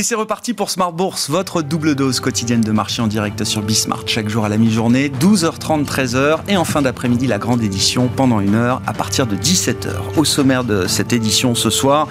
Et c'est reparti pour Smart Bourse, votre double dose quotidienne de marché en direct sur Bismart. Chaque jour à la mi-journée, 12h30, 13h. Et en fin d'après-midi, la grande édition pendant une heure à partir de 17h. Au sommaire de cette édition ce soir,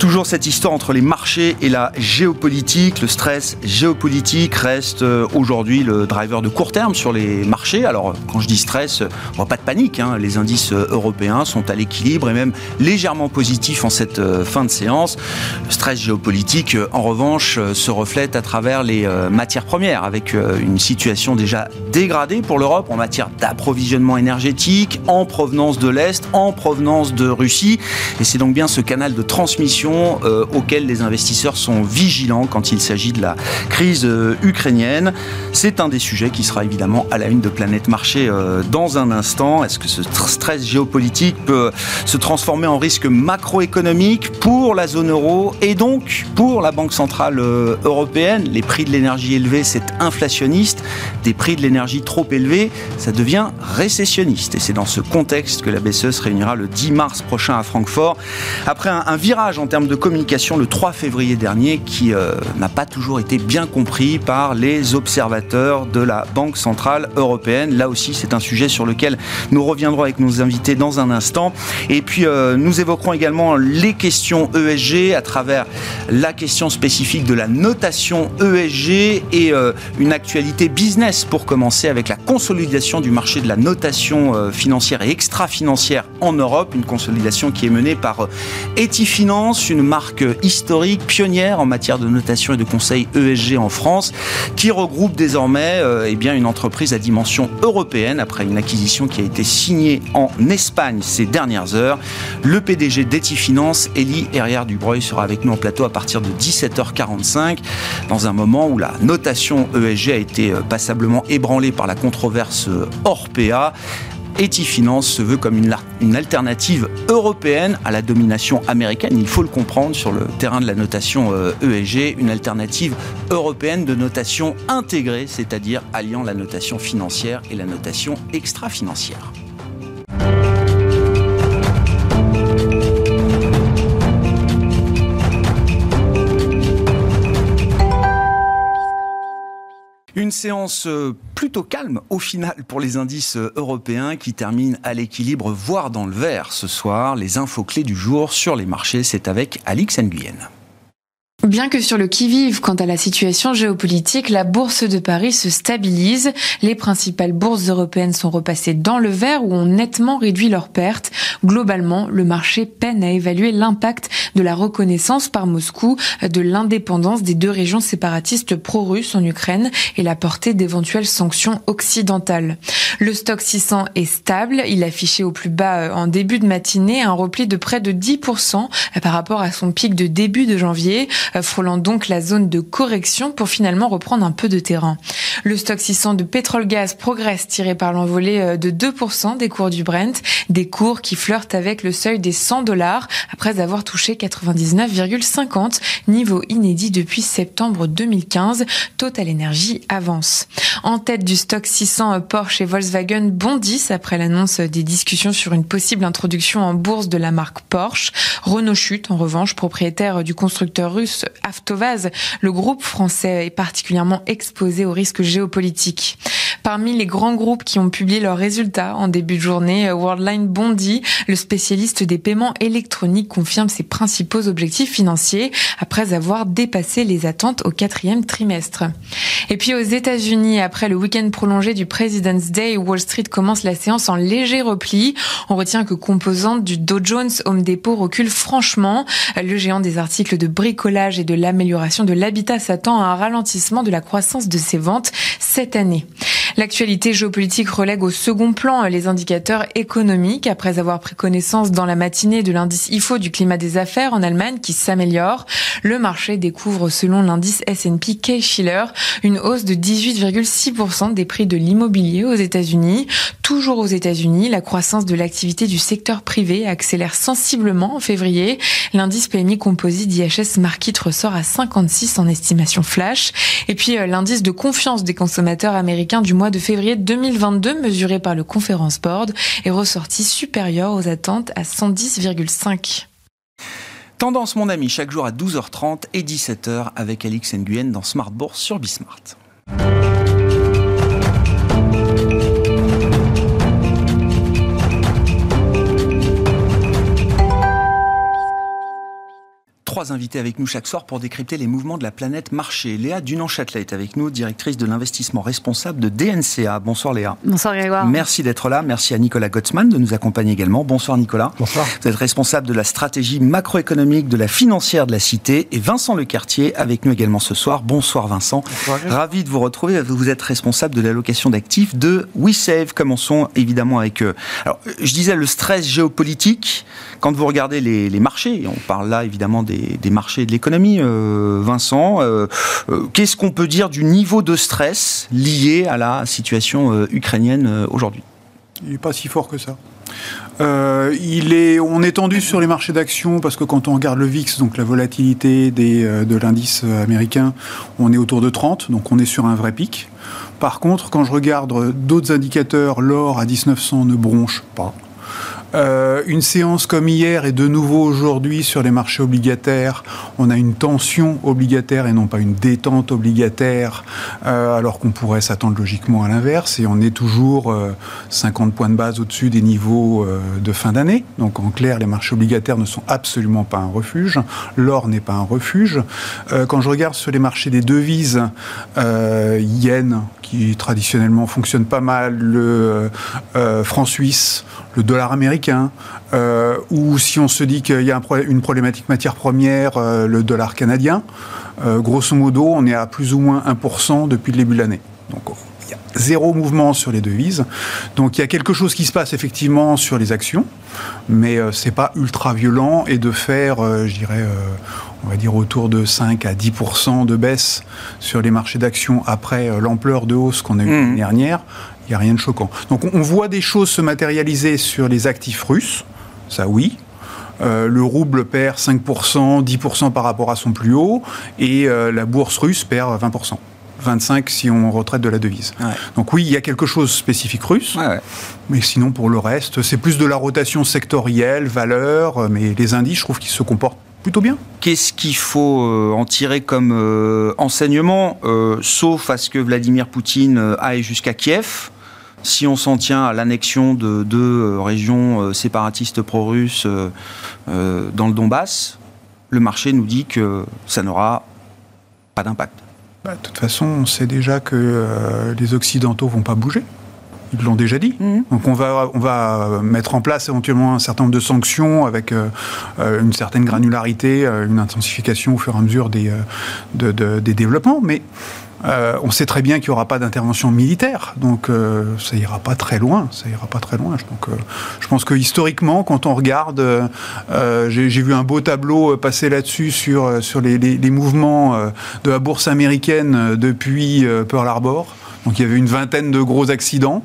toujours cette histoire entre les marchés et la géopolitique. Le stress géopolitique reste euh, aujourd'hui le driver de court terme sur les marchés. Alors, quand je dis stress, on pas de panique. Hein. Les indices euh, européens sont à l'équilibre et même légèrement positifs en cette euh, fin de séance. Le stress géopolitique, en revanche, euh, se reflète à travers les euh, matières premières, avec euh, une situation déjà dégradée pour l'Europe en matière d'approvisionnement énergétique, en provenance de l'Est, en provenance de Russie. Et c'est donc bien ce canal de transmission auquel les investisseurs sont vigilants quand il s'agit de la crise ukrainienne. C'est un des sujets qui sera évidemment à la une de Planète Marché dans un instant. Est-ce que ce stress géopolitique peut se transformer en risque macroéconomique pour la zone euro et donc pour la Banque centrale euh, européenne. Les prix de l'énergie élevés, c'est inflationniste. Des prix de l'énergie trop élevés, ça devient récessionniste. Et c'est dans ce contexte que la BCE se réunira le 10 mars prochain à Francfort. Après un, virage en termes de communication le 3 février dernier qui euh, n'a pas toujours été bien compris par les observateurs de la Banque centrale européenne. Là aussi, c'est un sujet sur lequel nous reviendrons avec nos invités dans un instant. Et puis, euh, nous évoquerons également les questions ESG à travers la question spécifique de la notation ESG et euh, une actualité business pour commencer avec la consolidation du marché de la notation euh, financière et extra-financière en Europe, une consolidation qui est menée par euh, Etifinance, une marque historique, pionnière en matière de notation et de conseil ESG en France, qui regroupe désormais eh bien, une entreprise à dimension européenne après une acquisition qui a été signée en Espagne ces dernières heures. Le PDG d'Etifinance, Elie Herrière-Dubreuil, sera avec nous en plateau à partir de 17h45, dans un moment où la notation ESG a été euh, passablement ébranlée par la controverse euh, Orpea. Etifinance se veut comme une, une, alternative européenne à la domination américaine. Il faut le comprendre sur le terrain de la notation ESG, euh, e une alternative européenne de notation intégrée, c'est-à-dire alliant la notation financière et la notation extra-financière. Une séance euh, plutôt calme au final pour les indices euh, européens qui terminent à l'équilibre, voire dans le vert ce soir. Les infos clés du jour sur les marchés, c'est avec Alix Nguyen. Bien que sur le qui-vive quant à la situation géopolitique, la bourse de Paris se stabilise. Les principales bourses européennes sont repassées dans le vert ou ont nettement réduit leurs pertes. Globalement, le marché peine à évaluer l'impact de la reconnaissance par Moscou de l'indépendance des deux régions séparatistes pro-russes en Ukraine et la portée d'éventuelles sanctions occidentales. Le stock 600 est stable. Il affichait au plus bas euh, en début de matinée un repli de près de 10% par rapport à son pic de début de janvier. Euh, frôlant donc la zone de correction pour finalement reprendre un peu de terrain. Le stock 600 de pétrole-gaz progresse tiré par l'envolée euh, de 2% des cours du Brent, des cours qui flirtent avec le seuil des 100 dollars après avoir touché 99,50, niveau inédit depuis septembre 2015. Total Energy avance. En tête du stock 600, euh, Porsche et Volkswagen bondissent après l'annonce des discussions sur une possible introduction en bourse de la marque Porsche. Renault chute, en revanche, propriétaire du constructeur russe Avtovaz, le groupe français est particulièrement exposé aux risques géopolitiques. Parmi les grands groupes qui ont publié leurs résultats en début de journée, Worldline Bondi, le spécialiste des paiements électroniques, confirme ses principaux objectifs financiers après avoir dépassé les attentes au quatrième trimestre. Et puis aux États-Unis, après le week-end prolongé du President's Day, Wall Street commence la séance en léger repli. On retient que composante du Dow Jones Home Depot recule franchement. Le géant des articles de bricolage et de l'amélioration de l'habitat s'attend à un ralentissement de la croissance de ses ventes cette année. L'actualité géopolitique relègue au second plan les indicateurs économiques après avoir pris connaissance dans la matinée de l'indice IFO du climat des affaires en Allemagne qui s'améliore. Le marché découvre selon l'indice S&P Case-Shiller une hausse de 18,6% des prix de l'immobilier aux États-Unis. Toujours aux États-Unis, la croissance de l'activité du secteur privé accélère sensiblement en février. L'indice PMI composite d'IHS Market ressort à 56 en estimation flash. Et puis euh, l'indice de confiance des consommateurs américains du mois de février 2022 mesuré par le Conference Board est ressorti supérieur aux attentes à 110,5. Tendance, mon ami, chaque jour à 12h30 et 17h avec Alix Nguyen dans Smart Bourse sur Bismart. Trois invités avec nous chaque soir pour décrypter les mouvements de la planète marché. Léa Dunan-Châtelet est avec nous, directrice de l'investissement responsable de DNCA. Bonsoir Léa. Bonsoir Grégoire. Merci d'être là. Merci à Nicolas Gottsman de nous accompagner également. Bonsoir Nicolas. Bonsoir. Vous êtes responsable de la stratégie macroéconomique de la financière de la Cité et Vincent Lecartier avec nous également ce soir. Bonsoir Vincent. Bonsoir. Ravi de vous retrouver. Vous êtes responsable de l'allocation d'actifs de WeSave. Commençons évidemment avec, euh, alors je disais le stress géopolitique. Quand vous regardez les, marchés, on parle là évidemment des marchés de l'économie, euh, Vincent. Euh, euh, qu'est-ce qu'on peut dire du niveau de stress lié à la situation ukrainienne aujourd'hui? Il n'est pas si fort que ça. il est, on est tendu sur les marchés d'actions parce que quand on regarde le VIX, donc la volatilité des, de l'indice américain, on est autour de 30, donc on est sur un vrai pic. Par contre, quand je regarde d'autres indicateurs, l'or à 1900 ne bronche pas. Euh, une séance comme hier et de nouveau aujourd'hui sur les marchés obligataires, on a une tension obligataire et non pas une détente obligataire, euh, alors qu'on pourrait s'attendre logiquement à l'inverse. Et on est toujours 50 euh, points de base au-dessus des niveaux de fin d'année. Donc en clair, les marchés obligataires ne sont absolument pas un refuge. L'or n'est pas un refuge. quand je regarde sur les marchés des devises, yen, qui traditionnellement fonctionne pas mal, le franc suisse, le dollar américain, euh, ou si on se dit qu'il y a une problématique matière première, euh, le dollar canadien, euh, grosso modo, on est à plus ou moins 1% depuis le début de l'année. Donc il y a zéro mouvement sur les devises. Donc il y a quelque chose qui se passe effectivement sur les actions, mais c'est pas ultra violent et de faire, je dirais, on va dire autour de 5 à 10% de baisse sur les marchés d'actions après l'ampleur de hausse qu'on a eue mmh. l'année dernière, n'y a rien de choquant. Donc on voit des choses se matérialiser sur les actifs russes, ça oui. Euh, le rouble perd 5%, 10% par rapport à son plus haut, et euh, la bourse russe perd 20%. 25 si on retraite de la devise. Donc oui, il y a quelque chose spécifique russe, mais sinon pour le reste, c'est plus de la rotation sectorielle, valeur, mais les indices, je trouve qu'ils se comportent plutôt bien. Qu'est-ce qu'il faut euh, en tirer comme enseignement, sauf à ce que Vladimir Poutine aille jusqu'à Kiev? Si on s'en tient à l'annexion de deux euh, régions euh, séparatistes pro-russes euh, dans le Donbass, le marché nous dit que ça n'aura pas d'impact. Bah, de toute façon, on sait déjà que les Occidentaux vont pas bouger. Ils l'ont déjà dit. Mhm. Donc on va, on va mettre en place éventuellement un certain nombre de sanctions avec une certaine granularité, une intensification au fur et à mesure des, des développements. Mais euh, on sait très bien qu'il n'y aura pas d'intervention militaire, donc euh, ça ira pas très loin. Ça ira pas très loin. Donc, euh, je pense que historiquement, quand on regarde, j'ai vu un beau tableau passer là-dessus sur sur les, mouvements de la bourse américaine depuis Pearl Harbor. Donc il y avait une vingtaine de gros accidents.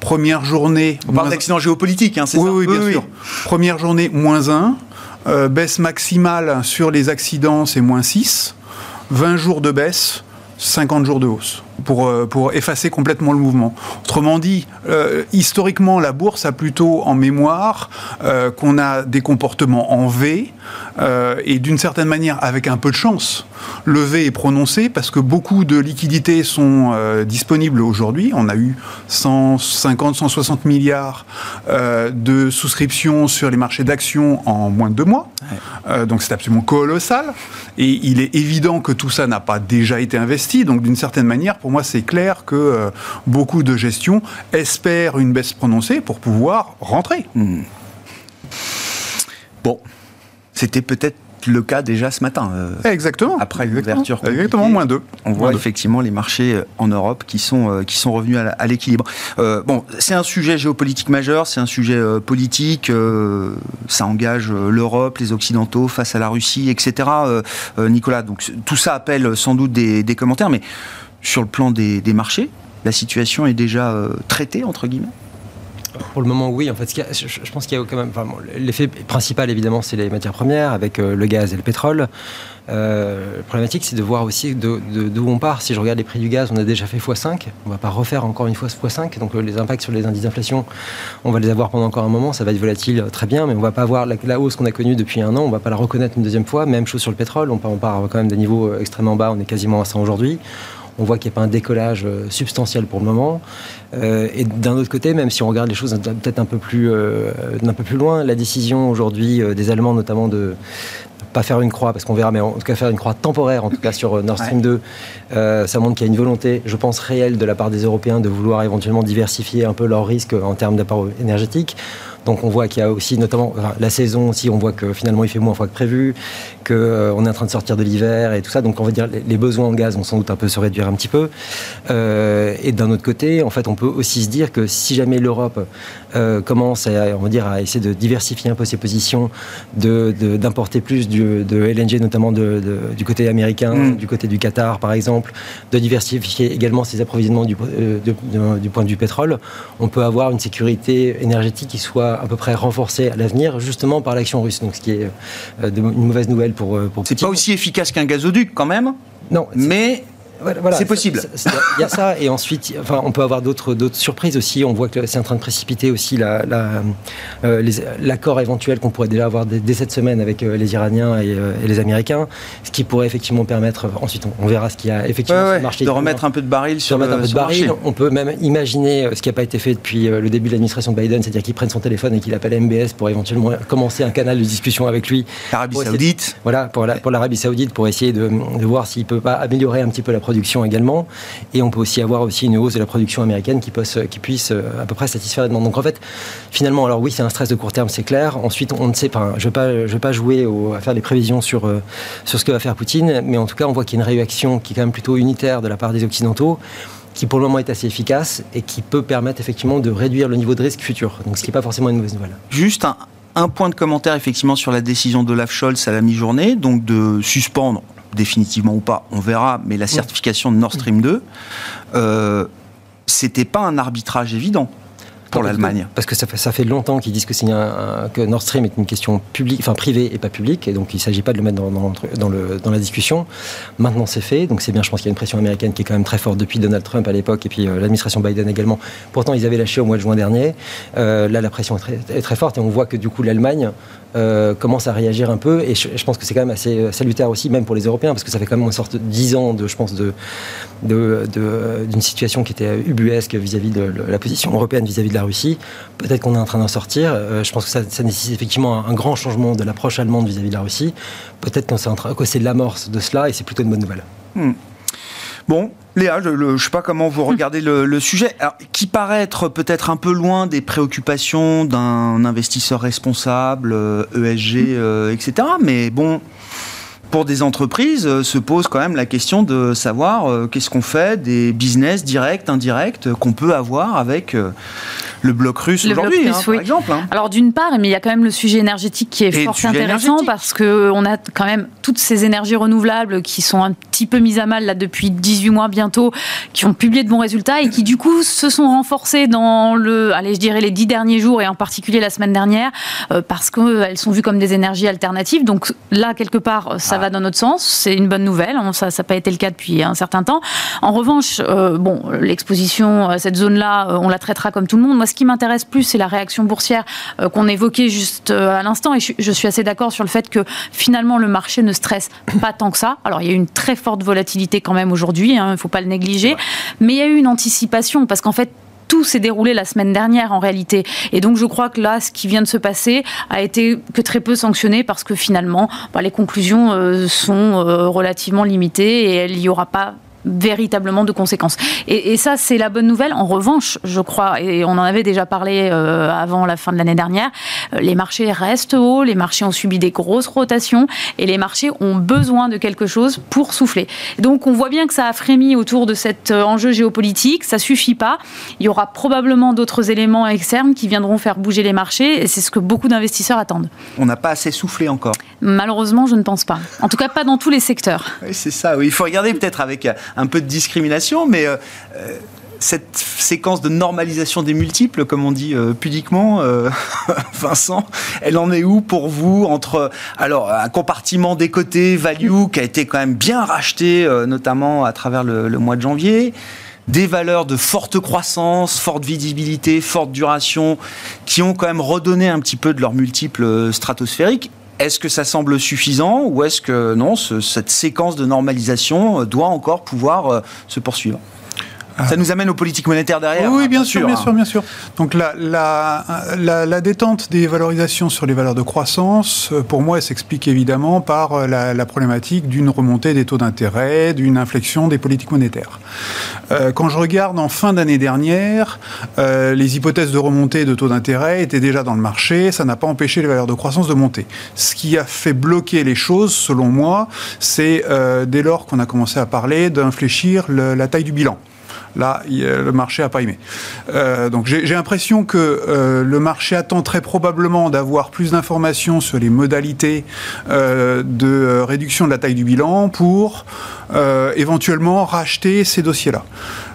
Première journée. On parle d'accidents géopolitiques, hein, c'est ça Oui, bien sûr. Première journée, moins 1. baisse maximale sur les accidents, c'est moins 6. 20 jours de baisse, 50 jours de hausse pour, euh, pour effacer complètement le mouvement. Autrement dit, euh, historiquement, la bourse a plutôt en mémoire euh, qu'on a des comportements en V et d'une certaine manière, avec un peu de chance, le V est prononcé parce que beaucoup de liquidités sont disponibles aujourd'hui. On a eu 150, 160 milliards de souscriptions sur les marchés d'actions en moins de deux mois. donc c'est absolument colossal. Et il est évident que tout ça n'a pas déjà été investi. Donc d'une certaine manière, pour moi, c'est clair que euh, beaucoup de gestions espèrent une baisse prononcée pour pouvoir rentrer. Hmm. Bon, c'était peut-être le cas déjà ce matin. Euh, exactement. Après l'ouverture. Exactement, moins 2. On voit effectivement les marchés euh, en Europe qui sont, qui sont revenus à, l'équilibre. bon, c'est un sujet géopolitique majeur, c'est un sujet politique, ça engage l'Europe, les Occidentaux face à la Russie, etc. Nicolas, donc tout ça appelle sans doute des, des commentaires, mais sur le plan des, marchés, la situation est déjà euh, traitée, entre guillemets Pour le moment, oui. En fait, je, pense qu'il y a quand même. L'effet principal, évidemment, c'est les matières premières, avec euh, le gaz et le pétrole. Euh, la problématique, c'est de voir aussi d'où on part. Si je regarde les prix du gaz, on a déjà fait x5. On ne va pas refaire encore une fois x5. Donc les impacts sur les indices d'inflation, on va les avoir pendant encore un moment. Ça va être volatile, très bien, mais on ne va pas avoir la, hausse qu'on a connue depuis un an. On ne va pas la reconnaître une deuxième fois. Même chose sur le pétrole. On part, on part quand même des niveaux extrêmement bas. On est quasiment à 100 aujourd'hui. On voit qu'il n'y a pas un décollage euh, substantiel pour le moment. Euh, et d'un autre côté, même si on regarde les choses peut-être un peu plus, euh, un peu plus loin, la décision aujourd'hui des Allemands, notamment de pas faire une croix, parce qu'on verra, mais en tout cas faire une croix temporaire, en tout cas sur Nord Stream 2, ça montre qu'il y a une volonté, je pense, réelle de la part des Européens de vouloir éventuellement diversifier un peu leurs risques en termes d'apport énergétique. Donc on voit qu'il y a aussi notamment la saison aussi, on voit que finalement il fait moins froid que prévu, qu'on euh, est en train de sortir de l'hiver et tout ça. Donc on va dire les, besoins en gaz vont sans doute un peu se réduire un petit peu. Euh, et d'un autre côté, en fait, on peut aussi se dire que si jamais l'Europe euh, commence à, on va dire, à essayer de diversifier un peu ses positions, d'importer de, plus du, de LNG, notamment du côté américain, mm. du côté du Qatar par exemple, de diversifier également ses approvisionnements du, du point de vue pétrole, on peut avoir une sécurité énergétique qui soit à peu près renforcée à l'avenir, justement par l'action russe. Donc, ce qui est euh, une mauvaise nouvelle pour, euh, pour C'est pas aussi efficace qu'un gazoduc, quand même Non. Mais c'est possible. Il y a ça, et ensuite, enfin, on peut avoir d'autres surprises aussi. On voit que c'est en train de précipiter aussi euh, l'accord éventuel qu'on pourrait déjà avoir dès, cette semaine avec euh, les Iraniens euh, et, les Américains, ce qui pourrait effectivement permettre, ensuite on, verra ce qui a effectivement marché. De remettre un peu de baril sur, le, un peu de baril. On peut même imaginer ce qui n'a pas été fait depuis le début de l'administration de Biden, c'est-à-dire qu'il prenne son téléphone et qu'il appelle MBS pour éventuellement commencer un canal de discussion avec lui. L'Arabie Saoudite. voilà, pour l'Arabie Saoudite, pour essayer de, de voir s'il peut pas améliorer un petit peu la production également. Et on peut aussi avoir aussi une hausse de la production américaine qui, puisse, euh, à peu près satisfaire la demande. Donc en fait, finalement, alors oui, c'est un stress de court terme, c'est clair. Ensuite, on ne sait pas. Je ne vais pas, jouer à faire des prévisions sur, euh, sur ce que va faire Poutine, mais en tout cas, on voit qu'il y a une réaction qui est quand même plutôt unitaire de la part des Occidentaux qui pour le moment est assez efficace et qui peut permettre effectivement de réduire le niveau de risque futur. Donc ce qui n'est pas forcément une mauvaise nouvelle. Juste un, point de commentaire effectivement sur la décision d'Olaf Scholz à la mi-journée, donc de suspendre définitivement ou pas, on verra, mais la certification de Nord Stream 2, euh, c'était pas un arbitrage évident pour l'Allemagne Parce que ça fait, ça fait longtemps qu'ils disent que, c'est que Nord Stream est une question publique, enfin privée et pas publique, et donc il ne s'agit pas de le mettre dans, dans, le, dans la discussion. Maintenant, c'est fait, donc c'est bien. Je pense qu'il y a une pression américaine qui est quand même très forte depuis Donald Trump à l'époque, et puis euh, l'administration Biden également. Pourtant, ils avaient lâché au mois de juin dernier. Euh, là, la pression est très, est très, forte, et on voit que du coup, l'Allemagne euh, commence à réagir un peu, et je, pense que c'est quand même assez salutaire aussi, même pour les Européens, parce que ça fait quand même une sorte de 10 ans de, je pense, d'une de, situation qui était ubuesque vis-à-vis de la position européenne vis-à-vis de la Russie. Peut-être qu'on est en train d'en sortir. Euh, je pense que ça, nécessite effectivement un, grand changement de l'approche allemande vis-à-vis de la Russie. Peut-être que c'est l'amorce de cela et c'est plutôt une bonne nouvelle. Hmm. Bon, Léa, je ne sais pas comment vous regardez le, sujet, qui paraît être peut-être un peu loin des préoccupations d'un investisseur responsable, ESG, euh, e euh, etc. Mais bon, pour des entreprises, euh, se pose quand même la question de savoir qu'est-ce qu'on fait des business directs, indirects qu'on peut avoir avec le bloc russe aujourd'hui, hein, par exemple. Hein. Alors d'une part, mais il y a quand même le sujet énergétique qui est fort intéressant parce que on a quand même toutes ces énergies renouvelables qui sont un petit peu mises à mal là depuis 18 mois bientôt, qui ont publié de bons résultats et qui du coup se sont renforcées dans le, allez je dirais les dix derniers jours et en particulier la semaine dernière parce qu'elles sont vues comme des énergies alternatives. Donc là quelque part ça va dans notre sens. C'est une bonne nouvelle. Hein. Ça n'a pas été le cas depuis un certain temps. En revanche, euh, bon, l'exposition à cette zone-là, euh, on la traitera comme tout le monde. Moi, ce qui m'intéresse plus, c'est la réaction boursière euh, qu'on évoquait juste à l'instant. Et je, suis assez d'accord sur le fait que finalement, le marché ne stresse pas tant que ça. Alors, il y a eu une très forte volatilité quand même aujourd'hui. Hein, il ne faut pas le négliger. Mais il y a eu une anticipation parce qu'en fait, tout s'est déroulé la semaine dernière en réalité. Et donc je crois que là, ce qui vient de se passer a été que très peu sanctionné parce que finalement, bah, les conclusions euh, sont euh, relativement limitées et il n'y aura pas véritablement de conséquences. Et, ça, c'est la bonne nouvelle. En revanche, je crois, et on en avait déjà parlé euh, avant la fin de l'année dernière, euh, les marchés restent hauts, les marchés ont subi des grosses rotations et les marchés ont besoin de quelque chose pour souffler. Donc on voit bien que ça a frémi autour de cet euh, enjeu géopolitique, ça suffit pas. Il y aura probablement d'autres éléments externes qui viendront faire bouger les marchés et c'est ce que beaucoup d'investisseurs attendent. On n'a pas assez soufflé encore. Malheureusement, je ne pense pas. En tout cas, pas dans tous les secteurs. Oui, c'est ça. Oui. Il faut regarder peut-être avec un peu de discrimination, mais euh, cette séquence de normalisation des multiples, comme on dit pudiquement, Vincent, elle en est où pour vous entre alors un compartiment des côtés value qui a été quand même bien racheté, notamment à travers le, le mois de janvier des valeurs de forte croissance, forte visibilité, forte duration, qui ont quand même redonné un petit peu de leur multiple stratosphérique. Est-ce que ça semble suffisant ou est-ce que non, cette séquence de normalisation doit encore pouvoir euh, se poursuivre? Ça nous amène aux politiques monétaires derrière. Oui, hein, bien, sûr, bien sûr, bien sûr. Donc la, la, la, détente des valorisations sur les valeurs de croissance, euh, pour moi, elle s'explique évidemment par euh, la, problématique d'une remontée des taux d'intérêt, d'une inflexion des politiques monétaires. Euh, quand je regarde en fin d'année dernière, les hypothèses de remontée de taux d'intérêt étaient déjà dans le marché, ça n'a pas empêché les valeurs de croissance de monter. Ce qui a fait bloquer les choses, selon moi, c'est dès lors qu'on a commencé à parler d'infléchir la taille du bilan. Là, le marché n'a pas aimé. Euh, donc j'ai l'impression que euh, le marché attend très probablement d'avoir plus d'informations sur les modalités euh, de réduction de la taille du bilan pour éventuellement racheter ces dossiers-là.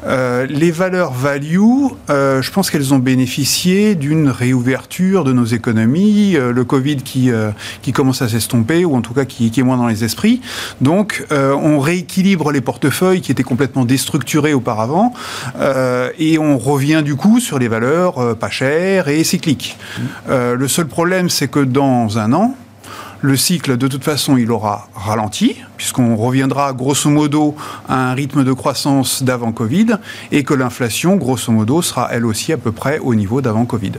Les valeurs value, je pense qu'elles ont bénéficié d'une réouverture de nos économies, le Covid qui, qui commence à s'estomper, ou en tout cas qui, est moins dans les esprits. Donc on rééquilibre les portefeuilles qui étaient complètement déstructurés auparavant euh, et on revient du coup sur les valeurs euh, pas chères et cycliques. Euh, le seul problème, c'est que dans un an, le cycle, de toute façon, il aura ralenti, puisqu'on reviendra grosso modo à un rythme de croissance d'avant Covid, et que l'inflation, grosso modo, sera elle aussi à peu près au niveau d'avant Covid.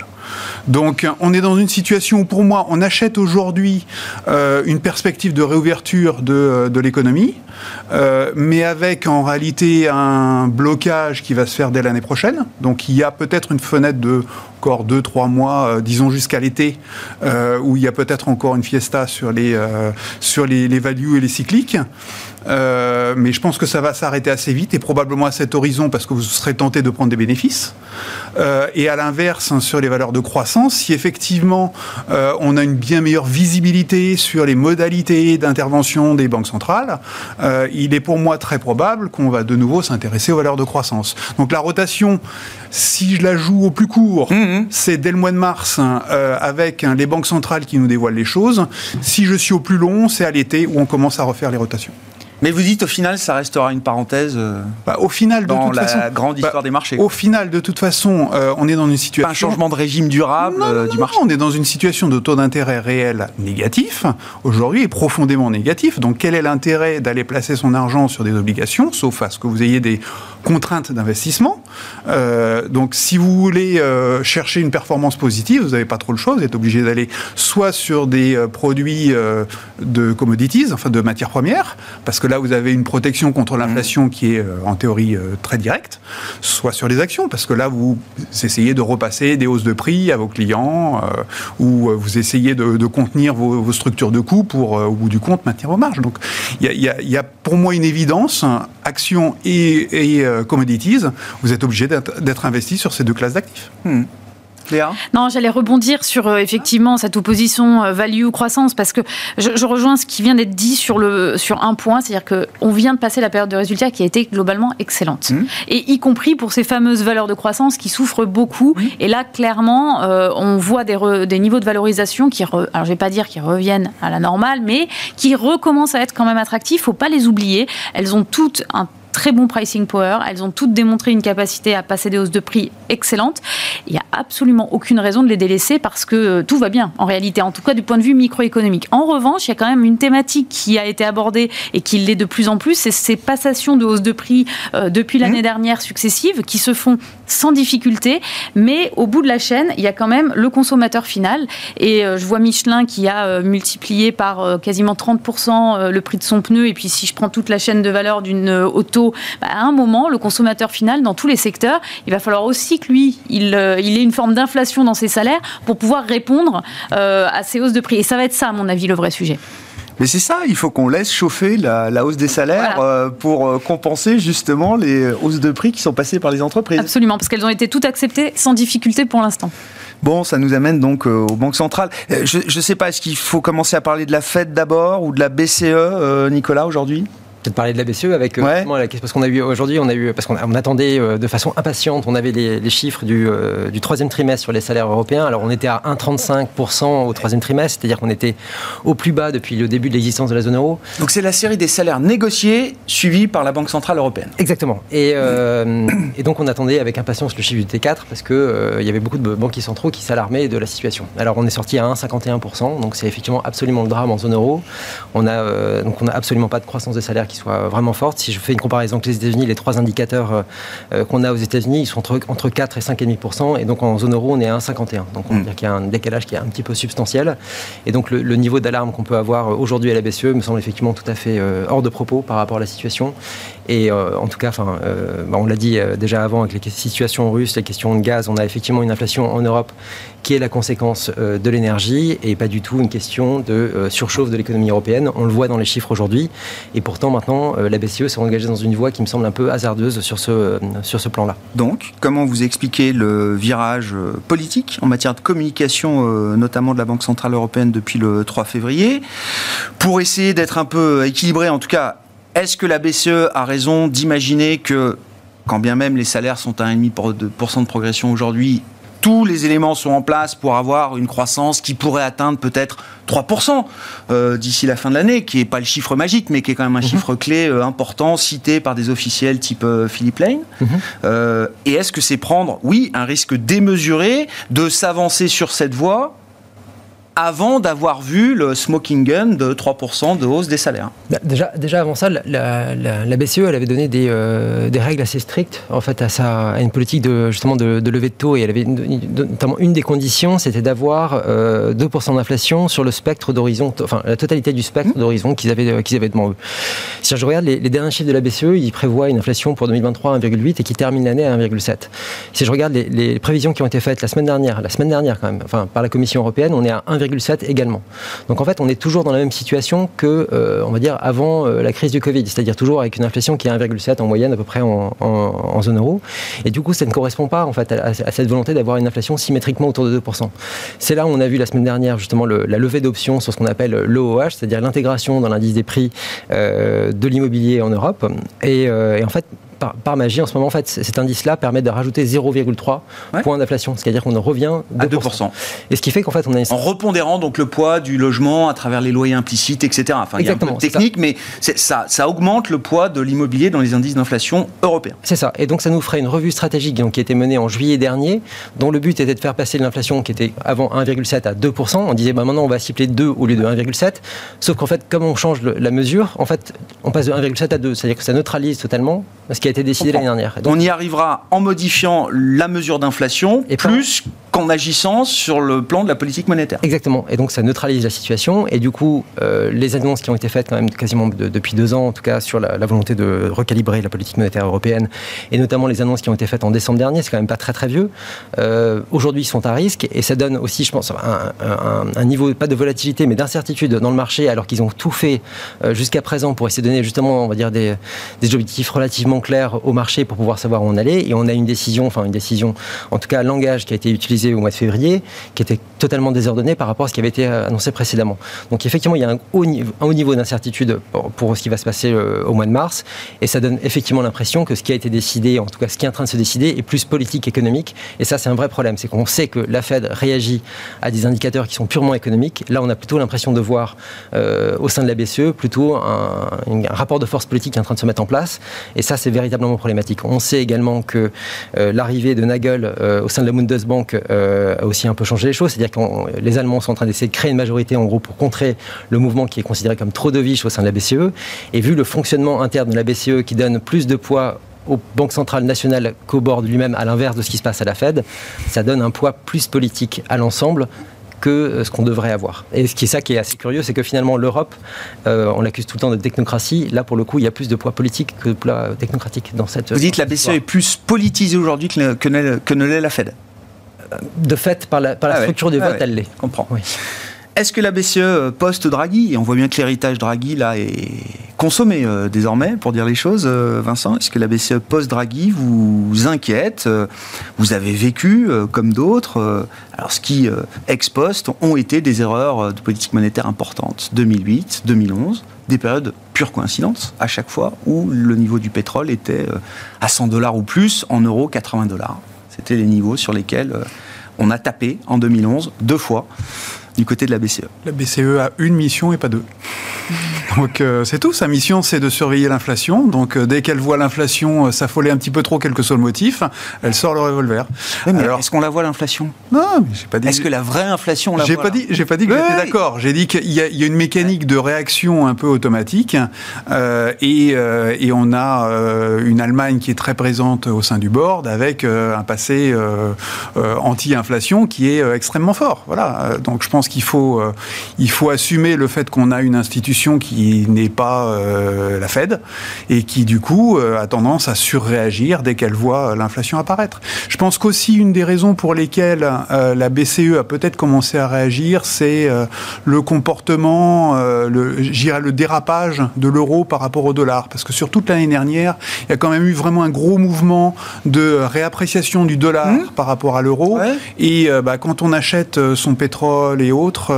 Donc on est dans une situation où pour moi on achète aujourd'hui euh, une perspective de réouverture de, euh, l'économie, euh, mais avec en réalité un blocage qui va se faire dès l'année prochaine. Donc il y a peut-être une fenêtre de encore deux, trois mois, disons jusqu'à l'été, où il y a peut-être encore une fiesta sur les, sur les, les values et les cycliques. Euh, mais je pense que ça va s'arrêter assez vite et probablement à cet horizon parce que vous serez tenté de prendre des bénéfices. Euh, et à l'inverse, hein, sur les valeurs de croissance, si effectivement euh, on a une bien meilleure visibilité sur les modalités d'intervention des banques centrales, il est pour moi très probable qu'on va de nouveau s'intéresser aux valeurs de croissance. Donc la rotation, si je la joue au plus court, mmh. c'est dès le mois de mars hein, avec hein, les banques centrales qui nous dévoilent les choses. Si je suis au plus long, c'est à l'été où on commence à refaire les rotations. Mais vous dites au final, ça restera une parenthèse. Euh, bah, au final, de dans toute la grande histoire bah, des marchés. Au final, de toute façon, euh, on est dans une situation. Pas un changement de régime durable euh, du marché. on est dans une situation de taux d'intérêt réel négatif aujourd'hui est profondément négatif. Donc, quel est l'intérêt d'aller placer son argent sur des obligations, sauf à ce que vous ayez des contraintes d'investissement Donc, si vous voulez chercher une performance positive, vous n'avez pas trop le choix. Vous êtes obligé d'aller soit sur des produits de commodities, enfin de matières premières, parce que là, vous avez une protection contre l'inflation qui est euh, en théorie euh, très directe, soit sur les actions, parce que là, vous essayez de repasser des hausses de prix à vos clients, euh, ou vous essayez de, contenir vos, structures de coûts pour, au bout du compte, maintenir vos marges. Donc, il y, a, pour moi une évidence, actions et, commodities, vous êtes obligé d'être investi sur ces deux classes d'actifs. Hmm. Non, j'allais rebondir sur euh, effectivement cette opposition euh, value-croissance parce que je, rejoins ce qui vient d'être dit sur, le, sur un point, c'est-à-dire qu'on vient de passer la période de résultats qui a été globalement excellente. Mmh. Et y compris pour ces fameuses valeurs de croissance qui souffrent beaucoup. Et là, clairement, euh, on voit des, des, niveaux de valorisation qui, alors je vais pas dire qu'ils reviennent à la normale, mais qui recommencent à être quand même attractifs. Faut pas les oublier. Elles ont toutes un très bon pricing power. Elles ont toutes démontré une capacité à passer des hausses de prix excellentes. Il n'y a absolument aucune raison de les délaisser parce que euh, tout va bien en réalité, en tout cas du point de vue microéconomique. En revanche, il y a quand même une thématique qui a été abordée et qui l'est de plus en plus, c'est ces passations de hausses de prix euh, depuis mmh. l'année dernière successives qui se font sans difficulté, mais au bout de la chaîne, il y a quand même le consommateur final. Et euh, je vois Michelin qui a multiplié par quasiment 30% le prix de son pneu. Et puis si je prends toute la chaîne de valeur d'une auto, bah, à un moment, le consommateur final, dans tous les secteurs, il va falloir aussi que lui, il, euh, ait une forme d'inflation dans ses salaires pour pouvoir répondre euh, à ces hausses de prix. Et ça va être ça, à mon avis, le vrai sujet. Mais c'est ça, il faut qu'on laisse chauffer la, hausse des salaires euh, pour compenser justement les hausses de prix qui sont passées par les entreprises. Absolument, parce qu'elles ont été toutes acceptées sans difficulté pour l'instant. Bon, ça nous amène donc aux banques centrales. Je ne sais pas, est-ce qu'il faut commencer à parler de la Fed d'abord ou de la BCE, Nicolas, aujourd'hui? Peut-être parler de la BCE avec euh, parce qu'on a eu aujourd'hui, on a eu parce qu'on on attendait euh, de façon impatiente, on avait les, chiffres du, euh, du, troisième trimestre sur les salaires européens. Alors on était à 1,35% au troisième trimestre, c'est-à-dire qu'on était au plus bas depuis le début de l'existence de la zone euro. Donc c'est la série des salaires négociés suivie par la Banque centrale européenne. Exactement. Et, et donc on attendait avec impatience le chiffre du T4 parce que il y avait beaucoup de banquiers centraux qui s'alarmaient de la situation. Alors on est sorti à 1,51%, donc c'est effectivement absolument le drame en zone euro. On a donc on n'a absolument pas de croissance des salaires qui soit vraiment forte. Si je fais une comparaison avec les États-Unis, les trois indicateurs euh, euh, qu'on a aux États-Unis, ils sont entre, entre 4 et 5,5%. Et donc en zone euro, on est à 1,51. Donc on mm. dire qu'il y a un décalage qui est un petit peu substantiel. Et donc le, niveau d'alarme qu'on peut avoir aujourd'hui à la BCE me semble effectivement tout à fait euh, hors de propos par rapport à la situation. Et en tout cas, enfin, bah, on l'a dit déjà avant avec les situations russes, les questions de gaz, on a effectivement une inflation en Europe qui est la conséquence euh, de l'énergie et pas du tout une question de euh, surchauffe de l'économie européenne. On le voit dans les chiffres aujourd'hui. Et pourtant, maintenant, euh, la BCE s'est engagée dans une voie qui me semble un peu hasardeuse sur ce, sur ce plan-là. Donc, comment vous expliquez le virage politique en matière de communication, notamment de la Banque Centrale Européenne depuis le 3 février, pour essayer d'être un peu équilibré En tout cas, est-ce que la BCE a raison d'imaginer que quand bien même les salaires sont à 1,5% de progression aujourd'hui, tous les éléments sont en place pour avoir une croissance qui pourrait atteindre peut-être 3% euh, d'ici la fin de l'année, qui n'est pas le chiffre magique, mais qui est quand même un mhm. chiffre clé euh, important, cité par des officiels type euh, Philippe Lane. Mhm. et est-ce que c'est prendre, oui, un risque démesuré de s'avancer sur cette voie avant d'avoir vu le smoking gun de 3% de hausse des salaires. Bah, déjà, déjà avant ça, la, BCE elle avait donné des, euh, des, règles assez strictes en fait, à, sa, à une politique de, justement de, de, levée de taux. Et elle avait notamment une des conditions, c'était d'avoir 2% euh, d'inflation sur le spectre d'horizon, enfin la totalité du spectre mmh. d'horizon qu'ils avaient, qu'ils avaient devant eux. Si je regarde les, derniers chiffres de la BCE, ils prévoient une inflation pour 2023 à 1,8 et qui termine l'année à 1,7. Si je regarde les, les, prévisions qui ont été faites la semaine dernière, la semaine dernière quand même, enfin par la Commission européenne, on est à 1,7 également. Donc en fait, on est toujours dans la même situation que, euh, on va dire, avant euh, la crise du Covid, c'est-à-dire toujours avec une inflation qui est 1,7 en moyenne à peu près en, zone euro. Et du coup, ça ne correspond pas en fait à, cette volonté d'avoir une inflation symétriquement autour de 2%. C'est là où on a vu la semaine dernière justement la levée d'options sur ce qu'on appelle l'OOH, c'est-à-dire l'intégration dans l'indice des prix euh, de l'immobilier en Europe. et en fait, par, magie, en ce moment, en fait, cet indice-là permet de rajouter 0,3 points d'inflation. C'est-à-dire qu'on revient à 2%. Et ce qui fait qu'en fait, on a En repondérant donc le poids du logement à travers les loyers implicites, etc. Enfin, il y a un peu de technique, mais ça, ça augmente le poids de l'immobilier dans les indices d'inflation européens. C'est ça. Et donc, ça nous ferait une revue stratégique donc, qui a été menée en juillet dernier, dont le but était de faire passer l'inflation qui était avant 1,7 à 2%. On disait, bah, maintenant, on va cibler 2 au lieu de 1,7. Sauf qu'en fait, comme on change la mesure, en fait, on passe de 1,7 à 2. C'est-à-dire que ça neutralise totalement ce qui a été décidé l'année dernière. on y arrivera en modifiant la mesure d'inflation, et plus qu'en agissant sur le plan de la politique monétaire. Exactement. Et donc ça neutralise la situation. Et du coup, euh, les annonces qui ont été faites quand même quasiment depuis deux ans, en tout cas, sur la, volonté de recalibrer la politique monétaire européenne, et notamment les annonces qui ont été faites en décembre dernier, c'est quand même pas très très vieux. Euh, aujourd'hui, sont à risque et ça donne aussi, je pense, un, niveau pas de volatilité, mais d'incertitude dans le marché, alors qu'ils ont tout fait euh, jusqu'à présent pour essayer de donner justement, on va dire, des, des objectifs relativement clairs au marché pour pouvoir savoir où on allait. Et on a une décision, enfin une décision, en tout cas un langage qui a été utilisé au mois de février, qui était totalement désordonné par rapport à ce qui avait été euh, annoncé précédemment. Donc effectivement, il y a un haut niveau, d'incertitude pour, ce qui va se passer euh, au mois de mars, et ça donne effectivement l'impression que ce qui a été décidé, en tout cas ce qui est en train de se décider, est plus politique économique. Et ça, c'est un vrai problème, c'est qu'on sait que la Fed réagit à des indicateurs qui sont purement économiques. Là, on a plutôt l'impression de voir euh, au sein de la BCE plutôt un, rapport de force politique qui est en train de se mettre en place, et ça, c'est véritablement problématique. On sait également que l'arrivée de Nagel au sein de la Bundesbank euh, a aussi un peu changé les choses. C'est-à-dire que les Allemands sont en train d'essayer de créer une majorité, en gros, pour contrer le mouvement qui est considéré comme trop de viches au sein de la BCE. Et vu le fonctionnement interne de la BCE qui donne plus de poids aux banques centrales nationales qu'au board lui-même, à l'inverse de ce qui se passe à la Fed, ça donne un poids plus politique à l'ensemble que euh, ce qu'on devrait avoir. Et ce qui est ça qui est assez curieux, c'est que finalement l'Europe, euh, on l'accuse tout le temps de technocratie. Là, pour le coup, il y a plus de poids politique que de poids technocratique dans cette. Vous dites que la BCE est plus politisée aujourd'hui que, que ne l'est la Fed de fait, par la, par la ah structure du ah vote, elle l'est. Comprends. Oui. Est-ce que la BCE post-Draghi, et on voit bien que l'héritage Draghi là est consommer désormais, pour dire les choses. Vincent, est-ce que la BCE post-Draghi vous inquiète Vous avez vécu, comme d'autres, alors ce qui, ex post, ont été des erreurs de politique monétaire importantes? 2008, 2011, des périodes pure coïncidence à chaque fois où le niveau du pétrole était à 100 dollars ou plus, en euros 80 dollars. C'était les niveaux sur lesquels on a tapé en 2011 deux fois du côté de la BCE. La BCE a une mission et pas deux. Donc euh, c'est tout. Sa mission, c'est de surveiller l'inflation. Donc euh, dès qu'elle voit l'inflation euh, s'affoler un petit peu trop, quel que soit le motif, elle sort le revolver. Alors, est-ce qu'on la voit l'inflation? Non, mais j'ai pas dit. Est-ce que la vraie inflation, la J'ai pas dit. J'ai pas dit que j'étais d'accord. J'ai dit qu'il y, a une mécanique de réaction un peu automatique et, et, on a une Allemagne qui est très présente au sein du board avec un passé anti-inflation qui est extrêmement fort. Voilà. Donc je pense qu'il faut il faut assumer le fait qu'on a une institution qui qui n'est pas euh, la Fed et qui du coup euh, a tendance à surréagir dès qu'elle voit l'inflation apparaître. Je pense qu'aussi une des raisons pour lesquelles euh, la BCE a peut-être commencé à réagir, c'est le comportement, le, le dérapage de l'euro par rapport au dollar, parce que sur toute l'année dernière, il y a quand même eu vraiment un gros mouvement de réappréciation du dollar mmh. par rapport à l'euro. Et bah, quand on achète son pétrole et autres,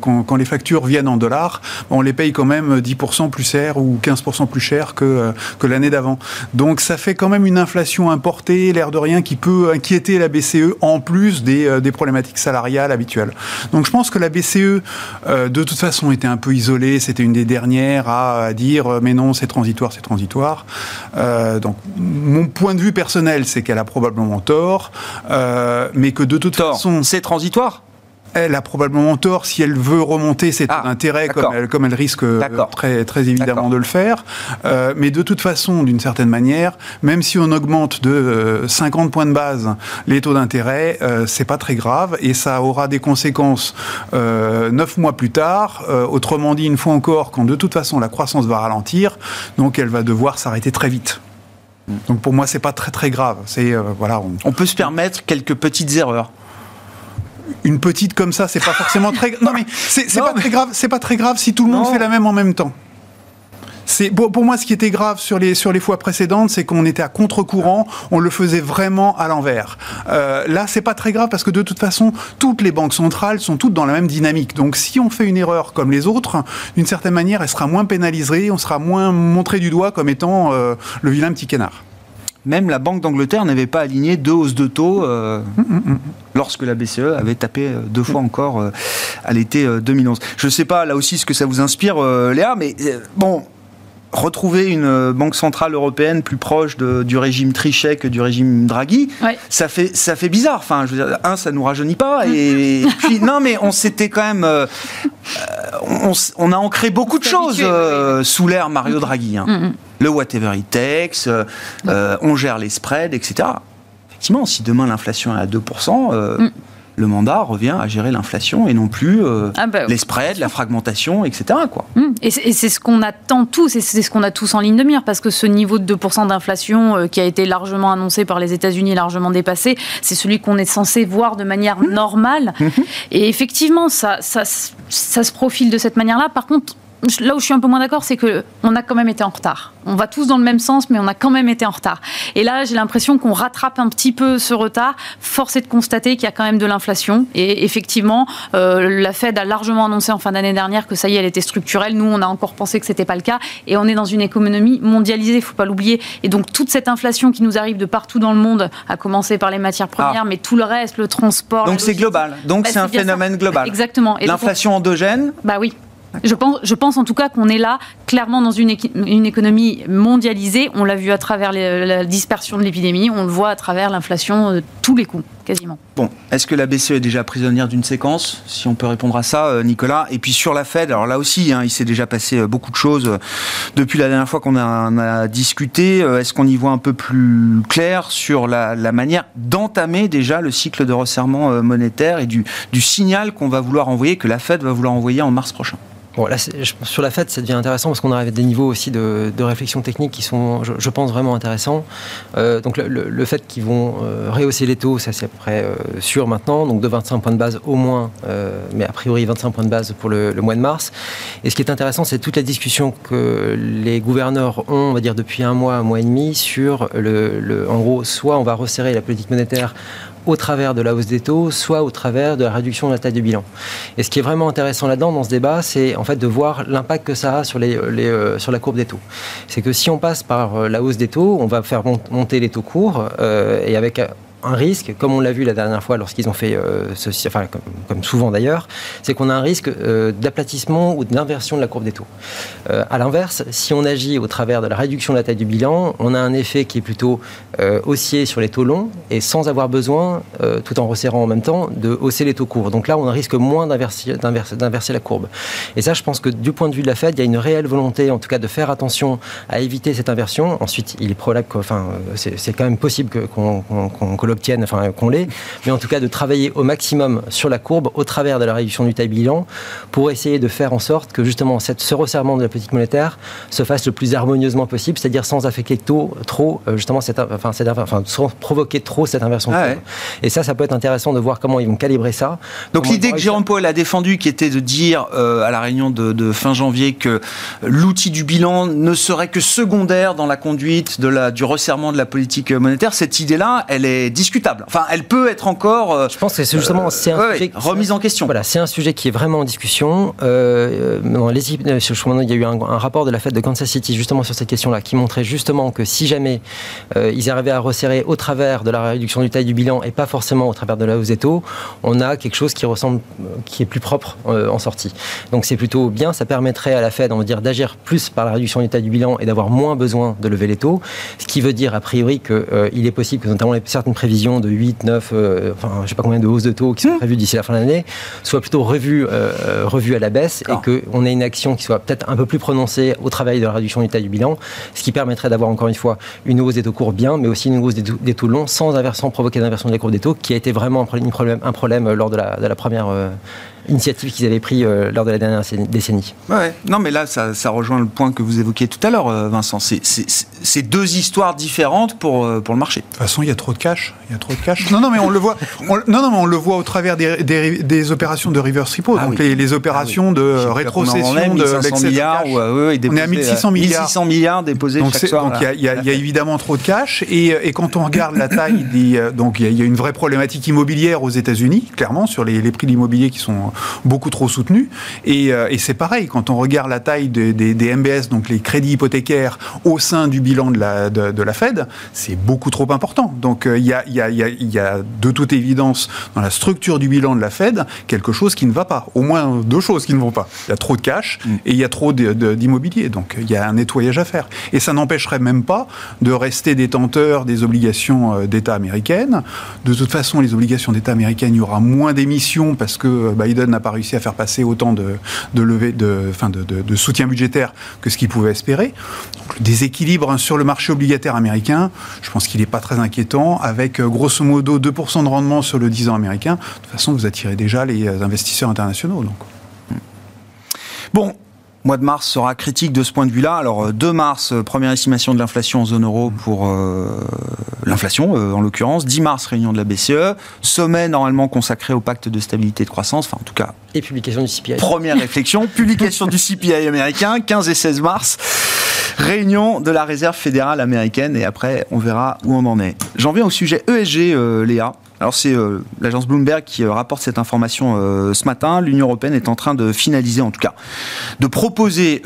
quand, quand, les factures viennent en dollars, on les paye quand même 10% plus cher ou 15% plus cher que, euh, que l'année d'avant. Donc ça fait quand même une inflation importée, l'air de rien, qui peut inquiéter la BCE en plus des, euh, des problématiques salariales habituelles. Donc je pense que la BCE, euh, de toute façon, était un peu isolée. C'était une des dernières à, dire mais non, c'est transitoire, c'est transitoire. donc mon point de vue personnel, c'est qu'elle a probablement tort, mais que de toute façon... C'est transitoire? Elle a probablement tort si elle veut remonter ses taux ah, d'intérêt comme elle, comme elle risque euh, très, très évidemment de le faire. Euh, mais de toute façon, d'une certaine manière, même si on augmente de 50 euh, points de base les taux d'intérêt, euh, c'est pas très grave et ça aura des conséquences neuf mois plus tard. autrement dit, une fois encore, quand de toute façon la croissance va ralentir, donc elle va devoir s'arrêter très vite. Donc pour moi, c'est pas très très grave. C'est voilà. on peut se permettre quelques petites erreurs une petite comme ça, c'est pas forcément très. Non mais c'est pas très grave. C'est pas très grave si tout le monde fait la même en même temps. C'est pour, moi ce qui était grave sur les sur les fois précédentes, c'est qu'on était à contre-courant, on le faisait vraiment à l'envers. Euh, là, c'est pas très grave parce que de toute façon, toutes les banques centrales sont toutes dans la même dynamique. Donc, si on fait une erreur comme les autres, d'une certaine manière, elle sera moins pénalisée, on sera moins montré du doigt comme étant euh, le vilain petit canard. Même la Banque d'Angleterre n'avait pas aligné deux hausses de taux euh, mm, mm, mm, lorsque la BCE avait tapé euh, deux fois encore euh, à l'été 2011. Je ne sais pas là aussi ce que ça vous inspire, Léa, mais bon, retrouver une banque centrale européenne plus proche du régime Trichet que du régime Draghi, ça fait ça fait bizarre. Enfin, je veux dire, un, ça nous rajeunit pas, et, puis non, mais on s'était quand même, on, a ancré beaucoup de choses sous l'ère Mario Draghi. Hein le whatever it takes, euh, euh, on gère les spreads, etc. Effectivement, si demain l'inflation est à 2%, euh, mm. le mandat revient à gérer l'inflation et non plus ah bah les spreads, la fragmentation, etc. Quoi. Mm. Et c'est ce qu'on attend tous, et c'est ce qu'on a tous en ligne de mire, parce que ce niveau de 2% d'inflation qui a été largement annoncé par les États-Unis, largement dépassé, c'est celui qu'on est censé voir de manière mm. normale. Mm-hmm. Et effectivement, ça, ça, ça se profile de cette manière-là. Par contre, là où je suis un peu moins d'accord, c'est que on a quand même été en retard. On va tous dans le même sens, mais on a quand même été en retard. Et là, j'ai l'impression qu'on rattrape un petit peu ce retard. Force est de constater qu'il y a quand même de l'inflation. Et effectivement, euh, la Fed a largement annoncé en fin d'année dernière que ça y est, elle était structurelle. Nous, on a encore pensé que c'était pas le cas. Et on est dans une économie mondialisée, il faut pas l'oublier. Et donc toute cette inflation qui nous arrive de partout dans le monde, à commencer par les matières premières, ah. mais tout le reste, le transport. Donc c'est global. Donc bah, c'est un phénomène global. Exactement. L'inflation endogène. Bah oui. Je pense, je pense en tout cas qu'on est là clairement dans une, une économie mondialisée. On l'a vu à travers la dispersion de l'épidémie, on le voit à travers l'inflation de tous les coups, quasiment. Bon, est-ce que la BCE est déjà prisonnière d'une séquence? Si on peut répondre à ça, euh, Nicolas. Et puis sur la Fed, alors là aussi, hein, il s'est déjà passé euh, beaucoup de choses euh, depuis la dernière fois qu'on a, a, discuté. Est-ce qu'on y voit un peu plus clair sur la, la manière d'entamer déjà le cycle de resserrement monétaire et du, du signal qu'on va vouloir envoyer, que la Fed va vouloir envoyer en mars prochain? Bon, là, sur la Fed, ça devient intéressant parce qu'on arrive à des niveaux aussi de, réflexion technique qui sont, je, pense, vraiment intéressants. Euh, donc, le, fait qu'ils vont euh, rehausser les taux, ça c'est à peu près euh, sûr maintenant, donc de 25 points de base au moins, mais a priori 25 points de base pour le, mois de mars. Et ce qui est intéressant, c'est toute la discussion que les gouverneurs ont, on va dire, depuis un mois, un mois et demi, sur le en gros, soit on va resserrer la politique monétaire au travers de la hausse des taux, soit au travers de la réduction de la taille du bilan. Et ce qui est vraiment intéressant là-dedans, dans ce débat, c'est en fait de voir l'impact que ça a sur, euh, la courbe des taux. C'est que si on passe par euh, la hausse des taux, on va faire monter les taux courts, euh, et avec un risque, comme on l'a vu la dernière fois lorsqu'ils ont fait euh, ceci, enfin comme, souvent d'ailleurs, c'est qu'on a un risque euh, d'aplatissement ou d'inversion de la courbe des taux. Euh, à l'inverse, si on agit au travers de la réduction de la taille du bilan, on a un effet qui est plutôt haussier sur les taux longs et sans avoir besoin, tout en resserrant en même temps, de hausser les taux courts. Donc là, on risque moins d'inverser, la courbe. Et ça, je pense que du point de vue de la Fed, il y a une réelle volonté, en tout cas, de faire attention à éviter cette inversion. Ensuite, il est probable, enfin, c'est, quand même possible qu'on, qu'on l'obtienne, enfin qu'on l'ait, mais en tout cas de travailler au maximum sur la courbe au travers de la réduction du taille bilan pour essayer de faire en sorte que justement cette, ce resserrement de la politique monétaire se fasse le plus harmonieusement possible, c'est-à-dire sans affecter tôt, trop, euh, justement, cette, enfin, cette, enfin, sans provoquer trop cette inversion. Ah Et ça, ça peut être intéressant de voir comment ils vont calibrer ça. Donc l'idée que Jérôme Paul a défendue, qui était de dire euh, à la réunion de, de fin janvier que l'outil du bilan ne serait que secondaire dans la conduite de la, du resserrement de la politique monétaire, cette idée-là, elle est discutable. Enfin, elle peut être encore. Euh, je pense que c'est justement euh, c'est un sujet remise en question. Voilà, c'est un sujet qui est vraiment en discussion. Euh, les, il y a eu un, rapport de la fête de Kansas City justement sur cette question-là, qui montrait justement que si jamais ils arrivaient à resserrer au travers de la réduction du taille du bilan et pas forcément au travers de la hausse des taux, on a quelque chose qui ressemble, qui est plus propre en sortie. Donc c'est plutôt bien. Ça permettrait à la Fed, on va dire, d'agir plus par la réduction du taille du bilan et d'avoir moins besoin de lever les taux, ce qui veut dire a priori qu'il est possible que notamment certaines prévisions de 8, 9, euh, enfin, je sais pas combien de hausses de taux qui sont mmh. prévues d'ici la fin de l'année, soit plutôt revues, euh, à la baisse et qu'on ait une action qui soit peut-être un peu plus prononcée au travail de la réduction du taille du bilan, ce qui permettrait d'avoir encore une fois une hausse des taux courts bien, mais aussi une hausse des taux, longs sans, inversion, provoquer d'inversion des cours des taux, qui a été vraiment un problème, un problème lors de la, de la première euh, initiative qu'ils avaient pris euh, lors de la dernière décennie. Ouais, non, mais là, ça, ça, rejoint le point que vous évoquiez tout à l'heure, euh, Vincent. C'est deux histoires différentes pour, euh, pour le marché. De toute façon, il y a trop de cash. Il y a trop de cash. non, non, mais on le voit. non, non, mais on le voit au travers des, des, opérations de reverse repo, ah donc les, les, opérations ah de rétrocession de l'excès milliards. Ou, on est à 1600 milliards. 1600 milliards déposés donc chaque soir. Donc il y, y, a évidemment trop de cash. Et, et quand on regarde la taille des, donc il y, a une vraie problématique immobilière aux États-Unis, clairement, sur les, les prix de l'immobilier qui sont beaucoup trop soutenu. Euh, et, c'est pareil, quand on regarde la taille des, MBS, donc les crédits hypothécaires, au sein du bilan de la, de, la Fed, c'est beaucoup trop important. Donc euh, il y, a, y, a, y, a, de toute évidence dans la structure du bilan de la Fed quelque chose qui ne va pas. Au moins deux choses qui ne vont pas. Il y a trop de cash mm. et il y a trop d'immobilier. Donc il y a un nettoyage à faire. Et ça n'empêcherait même pas de rester détenteur des obligations euh, d'État américaines. De toute façon, les obligations d'État américaines, il y aura moins d'émissions parce que Biden n'a pas réussi à faire passer autant de, levée de, fin de, soutien budgétaire que ce qu'il pouvait espérer. Donc, le déséquilibre sur le marché obligataire américain, je pense qu'il n'est pas très inquiétant, avec euh, grosso modo 2% de rendement sur le 10 ans américain. De toute façon, vous attirez déjà les euh, investisseurs internationaux. Donc. Bon, mois de mars sera critique de ce point de vue-là. Alors 2 euh, mars, euh, première estimation de l'inflation en zone euro pour euh, l'inflation en l'occurrence. 10 mars, réunion de la BCE. Sommet normalement consacré au pacte de stabilité et de croissance. Enfin en tout cas. Et publication du CPI. Première réflexion. publication du CPI américain, 15 et 16 mars. Réunion de la réserve fédérale américaine et après on verra où on en est. J'en viens au sujet ESG, Léa. Alors c'est euh, l'agence Bloomberg qui euh, rapporte cette information euh, ce matin. L'Union européenne est en train de finaliser, en tout cas, de proposer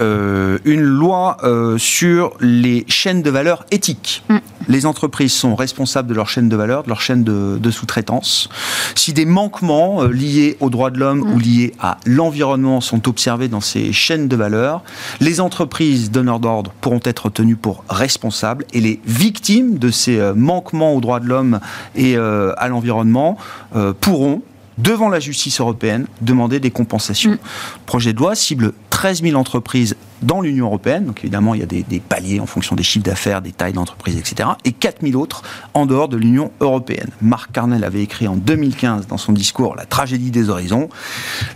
une loi sur les chaînes de valeur éthiques. Mm. Les entreprises sont responsables de leur chaîne de valeur, de leur chaîne de, sous-traitance. Si des manquements liés aux droits de l'homme mm. ou liés à l'environnement sont observés dans ces chaînes de valeur, les entreprises donneurs d'ordre pourront être tenues pour responsables et les victimes de ces manquements aux droits de l'homme et à l'environnement euh, pourront devant la justice européenne, demander des compensations. Le mm. projet de loi cible 13 000 entreprises dans l'Union européenne, donc évidemment il y a des, paliers en fonction des chiffres d'affaires, des tailles d'entreprise, etc., et 4 000 autres en dehors de l'Union européenne. Marc Carnel avait écrit en 2015 dans son discours La tragédie des horizons,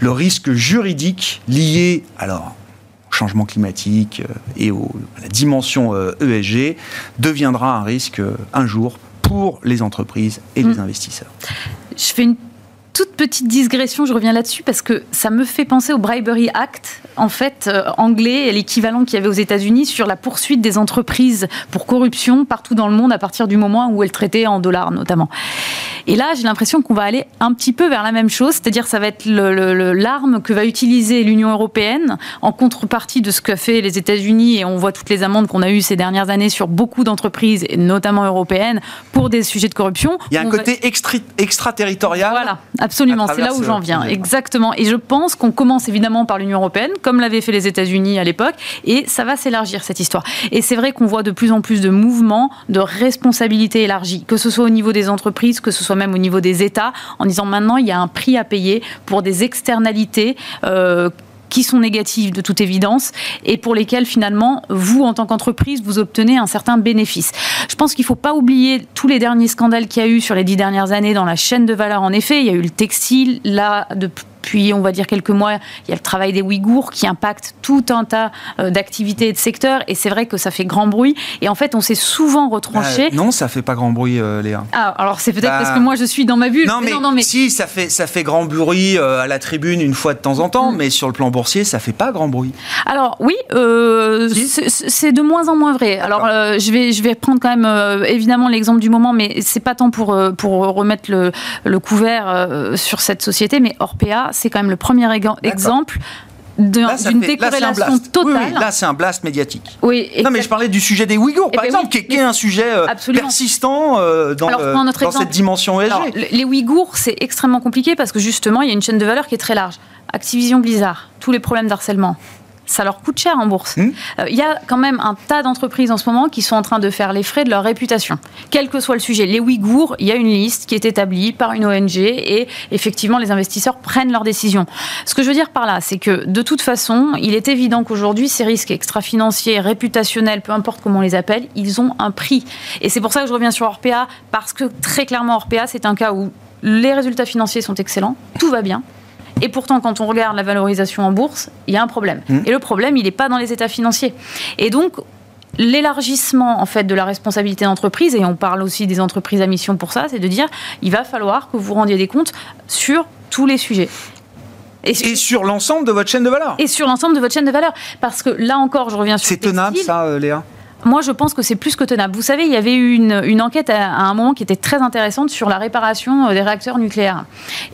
le risque juridique lié alors au changement climatique euh, et à la dimension ESG euh, e deviendra un risque un jour pour les entreprises et les mmh. investisseurs. Je fais une toute petite digression, je reviens là-dessus parce que ça me fait penser au Bribery Act, en fait, euh, anglais, l'équivalent qu'il y avait aux États-Unis sur la poursuite des entreprises pour corruption partout dans le monde à partir du moment où elles traitaient en dollars notamment. Et là, j'ai l'impression qu'on va aller un petit peu vers la même chose, c'est-à-dire ça va être l'arme que va utiliser l'Union européenne en contrepartie de ce que fait les États-Unis et on voit toutes les amendes qu'on a eues ces dernières années sur beaucoup d'entreprises, notamment européennes, pour des sujets de corruption. Il y a un côté extraterritorial. Voilà, Absolument, c'est là où j'en viens. Exactement. Et je pense qu'on commence évidemment par l'Union européenne, comme l'avaient fait les États-Unis à l'époque, et ça va s'élargir cette histoire. Et c'est vrai qu'on voit de plus en plus de mouvements de responsabilité élargie, que ce soit au niveau des entreprises, que ce soit même au niveau des États, en disant maintenant il y a un prix à payer pour des externalités. Euh, qui sont négatives de toute évidence et pour lesquelles finalement vous en tant qu'entreprise vous obtenez un certain bénéfice. Je pense qu'il ne faut pas oublier tous les derniers scandales qu'il y a eu sur les dix dernières années dans la chaîne de valeur. En effet, il y a eu le textile, là de depuis, on va dire, quelques mois, il y a le travail des Ouïghours qui impacte tout un tas euh, d'activités et de secteurs. Et c'est vrai que ça fait grand bruit. Et en fait, on s'est souvent retranché. Euh, non, ça fait pas grand bruit, euh, Léa. Ah, alors c'est peut-être parce que bah, moi, je suis dans ma bulle. Non, mais, non, mais... si, ça fait, ça fait grand bruit à la tribune une fois de temps en temps. Mm. Mais sur le plan boursier, ça fait pas grand bruit. Alors, oui, c'est de moins en moins vrai. Alors, je, vais, je vais prendre quand même, évidemment, l'exemple du moment, mais c'est pas tant pour, pour remettre le, le couvert sur cette société, mais Orpea, c'est quand même le premier exemple d'une décorrélation totale. là, c'est un blast médiatique. Oui, non, mais je parlais du sujet des Ouïghours, par eh ben exemple, qui, est un sujet euh, persistant euh, dans, dans cette dimension ESG. les Ouïghours, c'est extrêmement compliqué parce que justement, il y a une chaîne de valeur qui est très large. Activision Blizzard, tous les problèmes d'harcèlement, ça leur coûte cher en bourse. Il hmm. euh, y a quand même un tas d'entreprises en ce moment qui sont en train de faire les frais de leur réputation. Quel que soit le sujet, les Ouïghours, il y a une liste qui est établie par une ONG et effectivement les investisseurs prennent leurs décisions. Ce que je veux dire par là, c'est que de toute façon, il est évident qu'aujourd'hui, ces risques extra-financiers, réputationnels, peu importe comment on les appelle, ils ont un prix. Et c'est pour ça que je reviens sur Orpea, parce que très clairement, Orpea, c'est un cas où les résultats financiers sont excellents, tout va bien, et pourtant, quand on regarde la valorisation en bourse, il y a un problème. Mmh. Et le problème, il n'est pas dans les états financiers. Et donc, l'élargissement en fait de la responsabilité d'entreprise et on parle aussi des entreprises à mission pour ça, c'est de dire il va falloir que vous rendiez des comptes sur tous les sujets. Et sur, l'ensemble de votre chaîne de valeur. Et sur l'ensemble de votre chaîne de valeur. Parce que là encore, je reviens sur. C'est tenable, ça, euh, Léa? Moi, je pense que c'est plus que tenable. Vous savez, il y avait eu une, enquête à, un moment qui était très intéressante sur la réparation euh, des réacteurs nucléaires.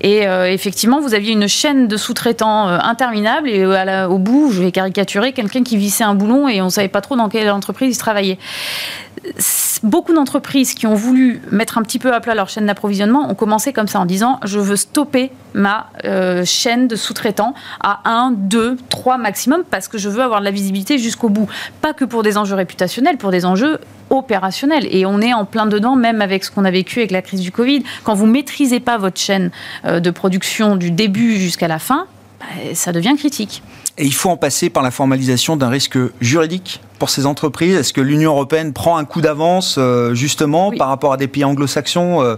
Et euh, effectivement, vous aviez une chaîne de sous-traitants euh, interminable et au bout, je vais caricaturer, quelqu'un qui vissait un boulon et on ne savait pas trop dans quelle entreprise il travaillait beaucoup d'entreprises qui ont voulu mettre un petit peu à plat leur chaîne d'approvisionnement ont commencé comme ça en disant je veux stopper ma chaîne de sous-traitants à 1, 2, 3 maximum parce que je veux avoir de la visibilité jusqu'au bout. Pas que pour des enjeux réputations pour des enjeux opérationnels. Et on est en plein dedans, même avec ce qu'on a vécu avec la crise du Covid. Quand vous maîtrisez pas votre chaîne euh, de production du début jusqu'à la fin, ça devient critique. Et il faut en passer par la formalisation d'un risque juridique pour ces entreprises. Est-ce que l'Union européenne prend un coup d'avance euh, justement par rapport à des pays anglo-saxons euh,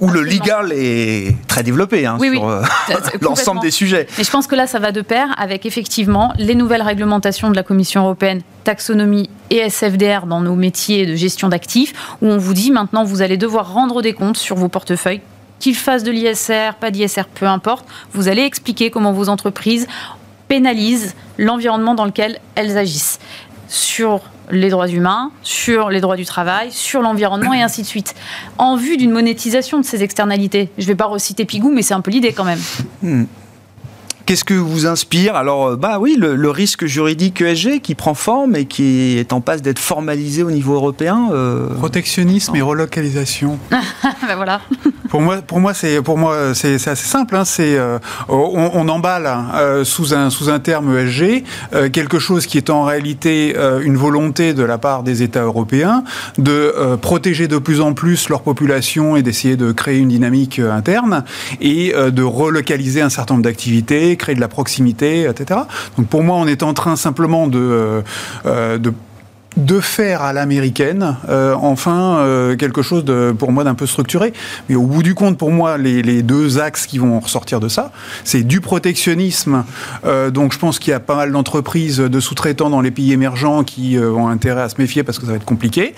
où le legal est très développé hein, sur euh, l'ensemble des sujets. Mais je pense que là, ça va de pair avec effectivement les nouvelles réglementations de la Commission européenne, taxonomie et SFDR dans nos métiers de gestion d'actifs, où on vous dit maintenant vous allez devoir rendre des comptes sur vos portefeuilles qu'ils fassent de l'ISR, pas d'ISR, peu importe, vous allez expliquer comment vos entreprises pénalisent l'environnement dans lequel elles agissent sur les droits humains, sur les droits du travail, sur l'environnement et ainsi de suite, en vue d'une monétisation de ces externalités. Je ne vais pas reciter Pigou, mais c'est un peu l'idée quand même. Hmm. Qu'est-ce que vous inspire? Alors, euh, bah oui, le, risque juridique ESG qui prend forme et qui est en passe d'être formalisé au niveau européen. Euh, Protectionnisme et relocalisation. ben voilà. Pour moi, pour moi, c'est pour moi c'est assez simple. Hein. c'est euh, on, emballe euh, sous un sous un terme ESG euh, quelque chose qui est en réalité une volonté de la part des États européens de protéger de plus en plus leur population et d'essayer de créer une dynamique interne et de relocaliser un certain nombre d'activités, créer de la proximité, etc. Donc pour moi, on est en train simplement de de de faire à l'américaine, euh, enfin euh, quelque chose pour moi d'un peu structuré. Mais au bout du compte, pour moi, les, deux axes qui vont ressortir de ça, c'est du protectionnisme. Euh, donc je pense qu'il y a pas mal d'entreprises de sous-traitants dans les pays émergents qui ont intérêt à se méfier parce que ça va être compliqué.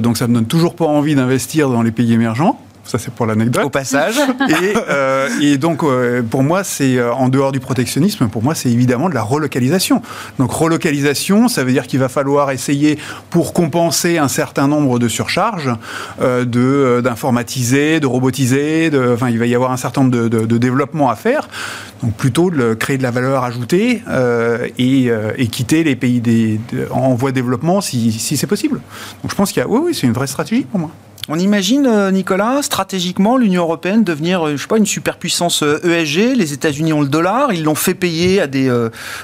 donc ça me donne toujours pas envie d'investir dans les pays émergents. Ça, c'est pour l'anecdote. Au passage. Et, euh, et donc, euh, pour moi, c'est euh, en dehors du protectionnisme, pour moi, c'est évidemment de la relocalisation. Donc, relocalisation, ça veut dire qu'il va falloir essayer, pour compenser un certain nombre de surcharges, de d'informatiser, de robotiser. De, enfin, il va y avoir un certain nombre de, de, développements à faire. Donc, plutôt de créer de la valeur ajoutée et, et, quitter les pays des, en voie de développement si, si c'est possible. Donc, je pense qu'il y a, oui, oui, c'est une vraie stratégie pour moi. On imagine, euh, Nicolas, stratégiquement, l'Union européenne devenir, euh, je sais pas, une superpuissance ESG. Euh, e Les États-Unis ont le dollar, ils l'ont fait payer à des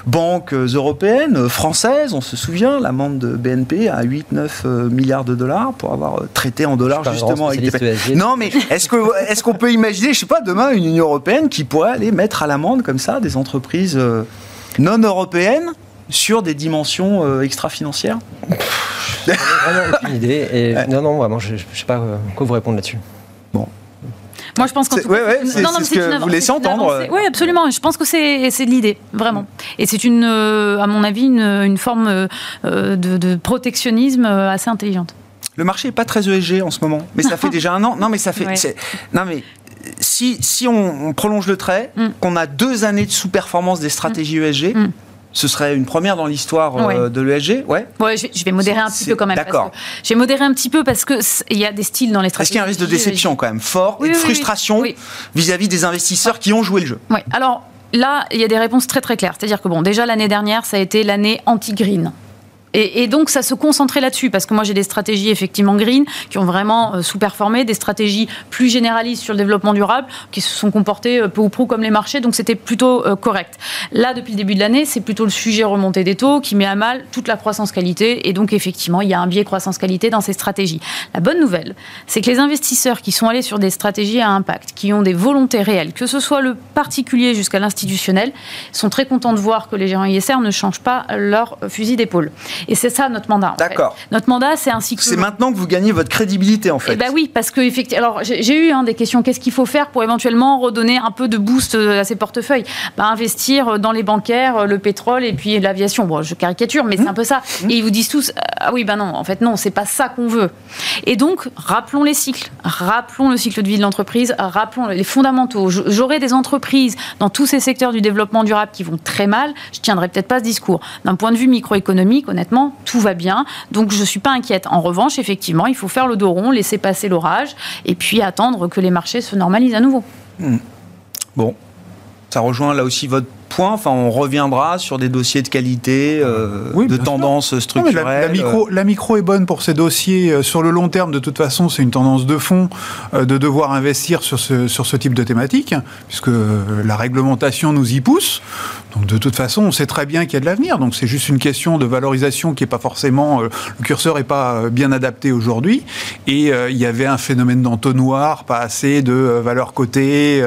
banques européennes, françaises. On se souvient, l'amende de BNP à 8-9 milliards de dollars pour avoir traité en dollars justement avec des... E non, mais est-ce que est-ce qu'on peut imaginer, je sais pas, demain une Union européenne qui pourrait aller mettre à l'amende comme ça des entreprises non européennes sur des dimensions extra-financières vraiment aucune idée. Et Non, non, vraiment, je ne sais pas euh, quoi vous répondre là-dessus. Bon. Moi, je pense que c'est ce que vous laissez entendre. Oui, absolument. Je pense que c'est l'idée, vraiment. Et c'est une, euh, à mon avis, une, une forme euh, de, de, protectionnisme assez intelligente. Le marché n'est pas très ESG en ce moment, mais ça fait déjà un an. Non, mais ça fait. Non, mais si, si on, prolonge le trait, mm. qu'on a deux années de sous-performance des stratégies mm. ESG, mm ce serait une première dans l'histoire euh, de l'ESG Ouais. ouais je, vais modérer un petit peu quand même. D'accord. J'ai modéré un petit peu parce qu'il y a des styles dans les stratégies. Est-ce qu'il y a un risque de déception quand même fort et de frustration vis-à-vis des investisseurs qui ont joué le jeu? Oui. Alors là, il y a des réponses très très claires. C'est-à-dire que bon, déjà l'année dernière, ça a été l'année anti-green. Et, donc, ça se concentrait là-dessus, parce que moi, j'ai des stratégies effectivement green qui ont vraiment euh, sous-performé, des stratégies plus généralistes sur le développement durable qui se sont comportées euh, peu ou prou comme les marchés, donc c'était plutôt euh, correct. Là, depuis le début de l'année, c'est plutôt le sujet remonté des taux qui met à mal toute la croissance-qualité, et donc effectivement, il y a un biais croissance-qualité dans ces stratégies. La bonne nouvelle, c'est que les investisseurs qui sont allés sur des stratégies à impact, qui ont des volontés réelles, que ce soit le particulier jusqu'à l'institutionnel, sont très contents de voir que les gérants ISR ne changent pas leur fusil d'épaule. Et c'est ça notre mandat. D'accord. Notre mandat, c'est un cycle. C'est maintenant que vous gagnez votre crédibilité, en fait. Eh ben oui, parce que effectivement, alors j'ai eu hein, des questions. Qu'est-ce qu'il faut faire pour éventuellement redonner un peu de boost euh, à ces portefeuilles? Bah, Investir dans les bancaires, le pétrole et puis l'aviation. Bon, je caricature, mais c'est mmh. un peu ça. Mmh. Et ils vous disent tous, ah oui, ben non, en fait non, c'est pas ça qu'on veut. Et donc, rappelons les cycles, rappelons le cycle de vie de l'entreprise, rappelons les fondamentaux. J'aurai des entreprises dans tous ces secteurs du développement durable qui vont très mal. Je tiendrai peut-être pas ce discours. D'un point de vue microéconomique, honnêtement tout va bien. Donc je ne suis pas inquiète. En revanche, effectivement, il faut faire le dos rond, laisser passer l'orage et puis attendre que les marchés se normalisent à nouveau. Hmm. Bon, ça rejoint là aussi votre point. Enfin, on reviendra sur des dossiers de qualité, euh, de tendance structurelle. La, micro, la, micro, est bonne pour ces dossiers. Euh, sur le long terme, de toute façon, c'est une tendance de fond euh, de devoir investir sur ce, sur ce type de thématique, puisque la réglementation nous y pousse. Donc, de toute façon, on sait très bien qu'il y a de l'avenir. Donc, c'est juste une question de valorisation qui n'est pas forcément. le curseur n'est pas bien adapté aujourd'hui. Et il y avait un phénomène d'entonnoir, pas assez de valeur cotée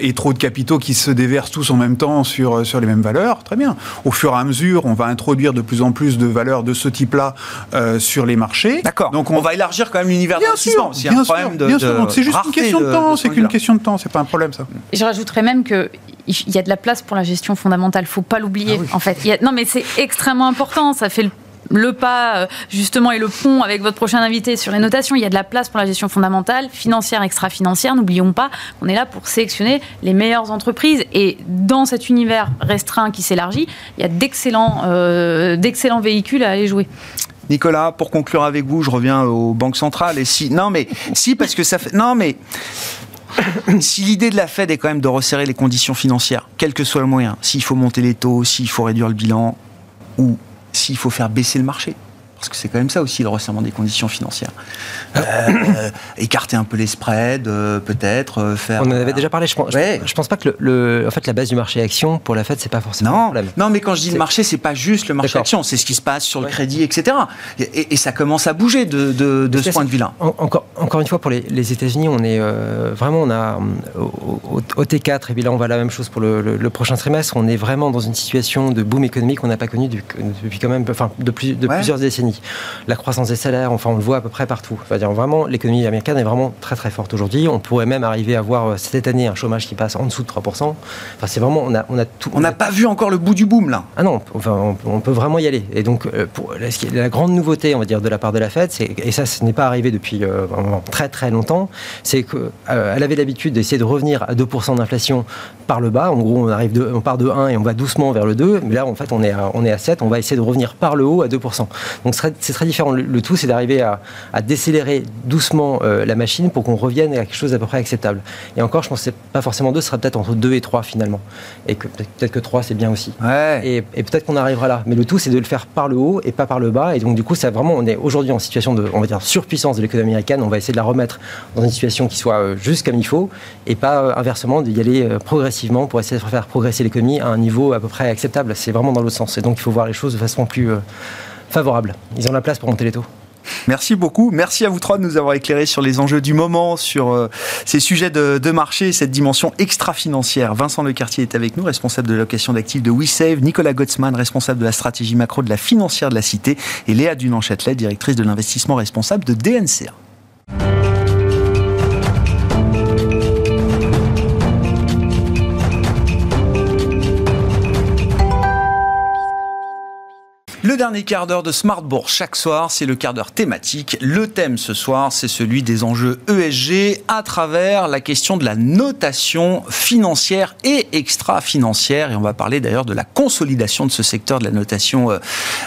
et trop de capitaux qui se déversent tous en même temps sur, sur les mêmes valeurs, très bien. Au fur et à mesure, on va introduire de plus en plus de valeurs de ce type-là euh, sur les marchés. D'accord. Donc on... va élargir quand même l'univers d'investissement. Bien, sûr, bien sûr. C'est juste une question de, temps. C'est qu'une question de temps. C'est pas un problème ça. Je rajouterais même que il y a de la place pour la gestion fondamentale. Faut pas l'oublier. Ah en fait, non mais c'est extrêmement important. Ça fait le le pas euh, justement et le pont avec votre prochain invité sur les notations. Il y a de la place pour la gestion fondamentale, financière, extra-financière. N'oublions pas qu'on est là pour sélectionner les meilleures entreprises. Et dans cet univers restreint qui s'élargit, il y a d'excellents, euh, d'excellents véhicules à aller jouer. Nicolas, pour conclure avec vous, je reviens aux banques centrales. Et si, non mais si parce que ça fait, non mais si l'idée de la Fed est quand même de resserrer les conditions financières, quel que soit le moyen, s'il faut monter les taux, s'il faut réduire le bilan, ou s'il faut faire baisser le marché. Parce que c'est quand même ça aussi le resserrement des conditions financières. Euh, écarter un peu les spreads, peut-être faire. On en avait déjà parlé. Je pense, je, pense pas que le, en fait la base du marché action pour la Fed c'est pas forcément non, problème. Non, mais quand je dis le marché, c'est pas juste le marché action, c'est ce qui se passe sur le crédit, etc. Et, ça commence à bouger de, de, ce point de vue-là. encore, encore une fois pour les, les États-Unis, on est vraiment on a au, T4 et puis là on va la même chose pour le, prochain trimestre. On est vraiment dans une situation de boom économique qu'on n'a pas connu depuis, quand même, enfin de, plus, de plusieurs décennies. La croissance des salaires, enfin on le voit à peu près partout. Enfin, dire, vraiment l'économie américaine est vraiment très très forte aujourd'hui. On pourrait même arriver à voir euh, cette année un chômage qui passe en dessous de 3%. Enfin c'est vraiment on a on a tout. On n'a pas vu encore le bout du boom là. Ah non, enfin on, peut vraiment y aller. Et donc euh, pour, la, grande nouveauté on va dire de la part de la Fed, et ça ce n'est pas arrivé depuis euh, très très longtemps, c'est qu'elle avait l'habitude d'essayer de revenir à 2% d'inflation par le bas. En gros, on, arrive de, on part de 1 et on va doucement vers le 2. Mais là, en fait, on est à, on est à 7. On va essayer de revenir par le haut à 2%. Donc, c'est très différent. Le, tout, c'est d'arriver à, décélérer doucement euh, la machine pour qu'on revienne à quelque chose d'à peu près acceptable. Et encore, je pense que pas forcément 2, ce sera peut-être entre 2 et 3 finalement. Et que peut-être que 3, c'est bien aussi. Et, peut-être qu'on arrivera là. Mais le tout, c'est de le faire par le haut et pas par le bas. Et donc, du coup, ça vraiment, on est aujourd'hui en situation de, on va dire, surpuissance de l'économie américaine. On va essayer de la remettre dans une situation qui soit euh, juste comme il faut et pas euh, inversement d'y aller euh, pour essayer de faire progresser l'économie à un niveau à peu près acceptable. C'est vraiment dans l'autre sens. Et donc il faut voir les choses de façon plus euh, favorable. Ils ont la place pour monter les taux. Merci beaucoup. Merci à vous trois de nous avoir éclairé sur les enjeux du moment, sur ces sujets de, marché, cette dimension extra-financière. Vincent Lecartier est avec nous, responsable de location d'actifs de WeSave, Nicolas Gottsman, responsable de la stratégie macro de la financière de la Cité, et Léa Dunan-Châtelet, directrice de l'investissement responsable de DNCA. Dernier quart d'heure de Smart Bourse chaque soir, c'est le quart d'heure thématique. Le thème ce soir, c'est celui des enjeux ESG à travers la question de la notation financière et extra-financière. Et on va parler d'ailleurs de la consolidation de ce secteur de la notation euh,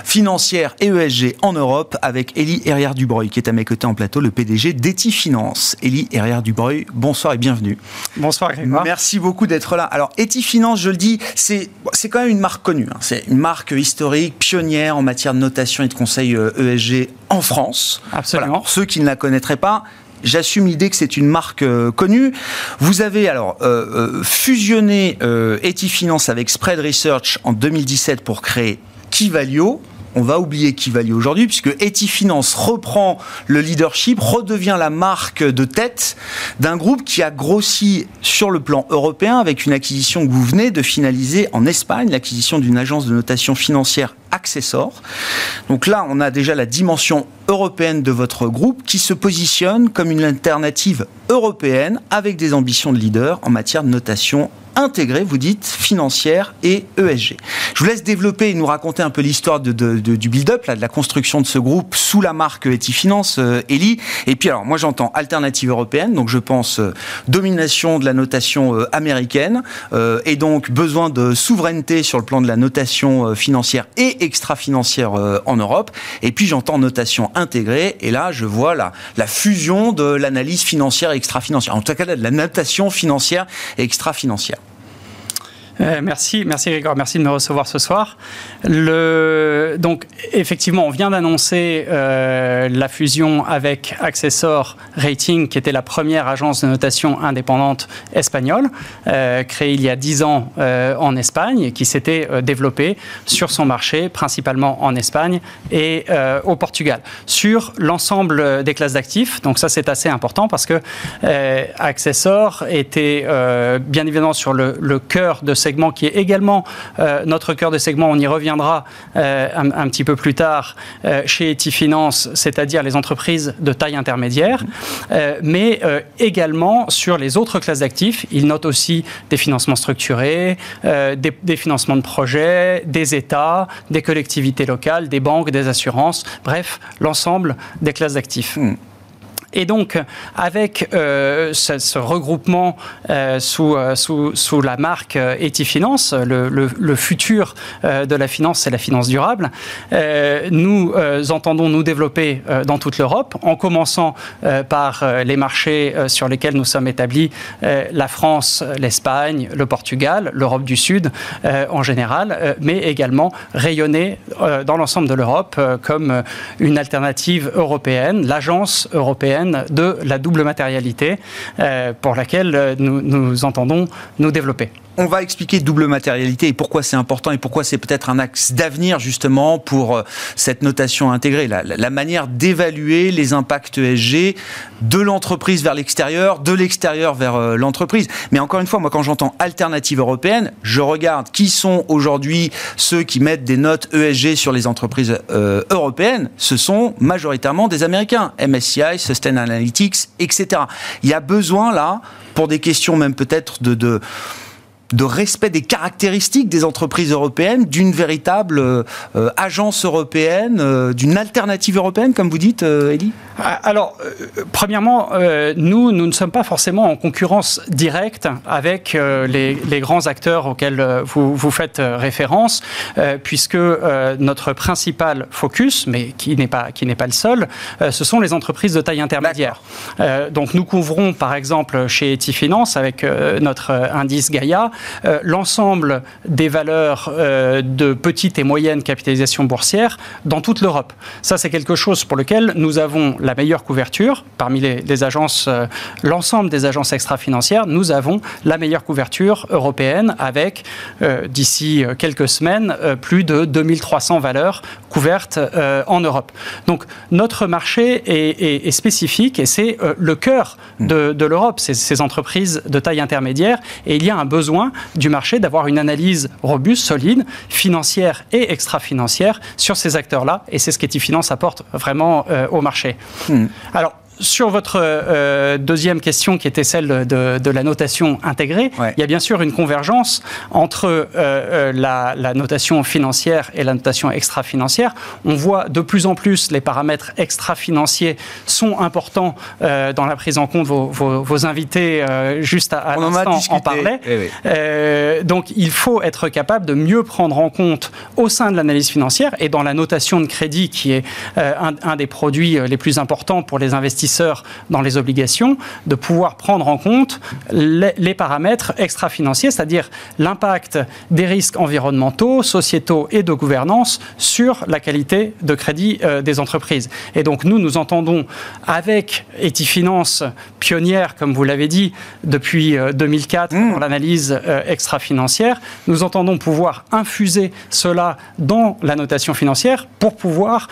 financière et ESG en Europe avec Elie Herrière-Dubreuil qui est à mes côtés en plateau, le PDG d'Eti Finance. Elie Herrière-Dubreuil, bonsoir et bienvenue. Bonsoir Grégoire. Merci beaucoup d'être là. Alors Eti Finance, je le dis, c'est quand même une marque connue. Hein. C'est une marque historique, pionnière en matière de notation et de conseil ESG euh, e en France. Absolument. ceux qui ne la connaîtraient pas, J'assume l'idée que c'est une marque euh, connue. Vous avez alors euh, fusionné Etifinance avec Spread Research en 2017 pour créer Kivalio on va oublier Kivalio aujourd'hui, puisque Etifinance reprend le leadership, redevient la marque de tête d'un groupe qui a grossi sur le plan européen avec une acquisition que vous venez de finaliser en Espagne, l'acquisition d'une agence de notation financière Accessor. Donc là, on a déjà la dimension européenne de votre groupe qui se positionne comme une alternative européenne avec des ambitions de leader en matière de notation intégrée, vous dites, financière et ESG. Je vous laisse développer et nous raconter un peu l'histoire de, du build-up, de la construction de ce groupe sous la marque Etifinance, euh, Eli. Et puis alors, moi j'entends alternative européenne, donc je pense euh, domination de la notation euh, américaine euh, et donc besoin de souveraineté sur le plan de la notation financière et extra-financière en Europe. Et puis j'entends notation intégrée, et là je vois la, la fusion de l'analyse financière et extra-financière. En tout cas, de la notation financière et extra-financière. Euh, merci, merci Grégoire, merci de me recevoir ce soir. Donc, effectivement, on vient d'annoncer euh, la fusion avec Accessor Rating, qui était la première agence de notation indépendante espagnole, euh, créée il y a dix ans en Espagne, qui s'était développée sur son marché, principalement en Espagne et au Portugal, sur l'ensemble des classes d'actifs. Donc ça, c'est assez important parce que Accessor était bien évidemment sur le, le cœur de qui est également euh, notre cœur de segment. On y reviendra euh, un, petit peu plus tard euh, chez Etifinance, c'est-à-dire les entreprises de taille intermédiaire, mais également sur les autres classes d'actifs. Il note aussi des financements structurés, des, financements de projets, des États, des collectivités locales, des banques, des assurances, bref, l'ensemble des classes d'actifs. Hmm. Et donc, avec euh, ce, regroupement euh, sous, sous, sous, la marque Etifinance, le, le, futur de la finance, c'est la finance durable, nous entendons nous développer dans toute l'Europe, en commençant par les marchés sur lesquels nous sommes établis, la France, l'Espagne, le Portugal, l'Europe du Sud en général, mais également rayonner dans l'ensemble de l'Europe comme une alternative européenne, l'agence européenne de la double matérialité euh, pour laquelle euh, nous, nous entendons nous développer on va expliquer double matérialité et pourquoi c'est important et pourquoi c'est peut-être un axe d'avenir justement pour euh, cette notation intégrée, la, manière d'évaluer les impacts ESG de l'entreprise vers l'extérieur, de l'extérieur vers euh, l'entreprise. Mais encore une fois, moi quand j'entends alternative européenne, je regarde qui sont aujourd'hui ceux qui mettent des notes ESG sur les entreprises euh, européennes. Ce sont majoritairement des Américains, MSCI, Sustainalytics, etc. Il y a besoin là, pour des questions même peut-être de, de de respect des caractéristiques des entreprises européennes, d'une véritable euh, agence européenne, euh, d'une alternative européenne, comme vous dites, euh, Elie ah, Alors, premièrement, nous, nous ne sommes pas forcément en concurrence directe avec les, les, grands acteurs auxquels vous, vous faites référence, puisque notre principal focus, mais qui n'est pas, qui n'est pas le seul, ce sont les entreprises de taille intermédiaire. donc, nous couvrons, par exemple, chez Etifinance, avec notre indice Gaia, euh, l'ensemble des valeurs euh, de petite et moyenne capitalisation boursière dans toute l'Europe. Ça, c'est quelque chose pour lequel nous avons la meilleure couverture parmi les, agences, euh, l'ensemble des agences extra-financières. Nous avons la meilleure couverture européenne avec, d'ici quelques semaines, plus de 2300 valeurs couvertes en Europe. Donc, notre marché est, spécifique et c'est le cœur de, l'Europe, ces entreprises de taille intermédiaire. Et il y a un besoin du marché d'avoir une analyse robuste, solide, financière et extra-financière sur ces acteurs-là. Et c'est ce qu'Etifinance apporte vraiment euh, au marché. Hmm. Alors, sur votre euh, deuxième question, qui était celle de, la notation intégrée, il y a bien sûr une convergence entre euh, euh, la, notation financière et la notation extra-financière. On voit de plus en plus les paramètres extra-financiers sont importants dans la prise en compte. Vos, vos, invités, juste à, l'instant, en, parlaient. Eh donc, il faut être capable de mieux prendre en compte au sein de l'analyse financière et dans la notation de crédit, qui est un, un des produits les plus importants pour les investisseurs dans les obligations de pouvoir prendre en compte les, paramètres extra-financiers, c'est-à-dire l'impact des risques environnementaux, sociétaux et de gouvernance sur la qualité de crédit euh, des entreprises. Et donc nous, nous entendons avec Etifinance, pionnière, comme vous l'avez dit, depuis 2004 euh, mmh. pour l'analyse euh, extra-financière, nous entendons pouvoir infuser cela dans la notation financière pour pouvoir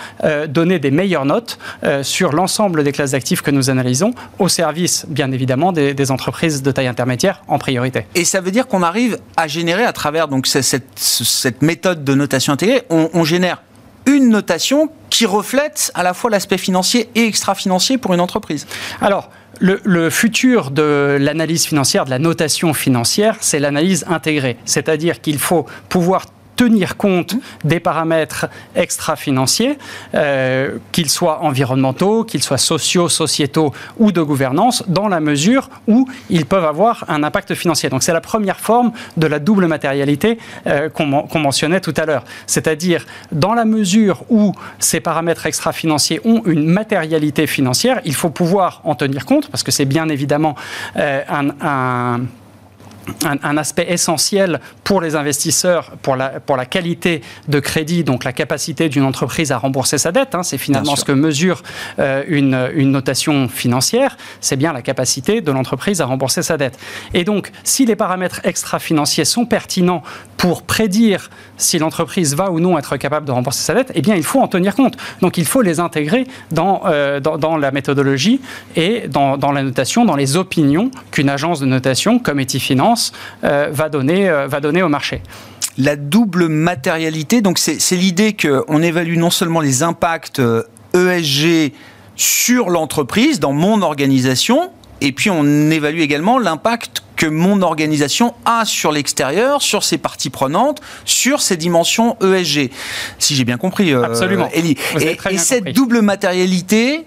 donner des meilleures notes sur l'ensemble des classes d'actifs que nous analysons au service, bien évidemment, des, entreprises de taille intermédiaire en priorité. Et ça veut dire qu'on arrive à générer à travers donc cette, cette méthode de notation intégrée, on, génère une notation qui reflète à la fois l'aspect financier et extra-financier pour une entreprise. Alors, le, le, futur de l'analyse financière, de la notation financière, c'est l'analyse intégrée. C'est-à-dire qu'il faut pouvoir tenir compte des paramètres extra-financiers, euh, qu'ils soient environnementaux, qu'ils soient sociaux, sociétaux ou de gouvernance, dans la mesure où ils peuvent avoir un impact financier. Donc c'est la première forme de la double matérialité euh, qu'on mentionnait tout à l'heure. C'est-à-dire, dans la mesure où ces paramètres extra-financiers ont une matérialité financière, il faut pouvoir en tenir compte, parce que c'est bien évidemment euh, un un, aspect essentiel pour les investisseurs, pour la, pour la qualité de crédit, donc la capacité d'une entreprise à rembourser sa dette. Hein. c'est finalement ce que mesure euh, une, une, notation financière, c'est bien la capacité de l'entreprise à rembourser sa dette. Et donc, si les paramètres extra-financiers sont pertinents pour prédire si l'entreprise va ou non être capable de rembourser sa dette, eh bien, il faut en tenir compte. Donc, il faut les intégrer dans, euh, dans, la méthodologie et dans, dans la notation, dans les opinions qu'une agence de notation comme Etifinance euh, va, donner, euh, va donner au marché la double matérialité. Donc c'est l'idée qu'on évalue non seulement les impacts ESG euh, e sur l'entreprise, dans mon organisation, et puis on évalue également l'impact que mon organisation a sur l'extérieur, sur ses parties prenantes, sur ses dimensions ESG. Si j'ai bien compris, Absolument. Elie. Et, et cette double matérialité,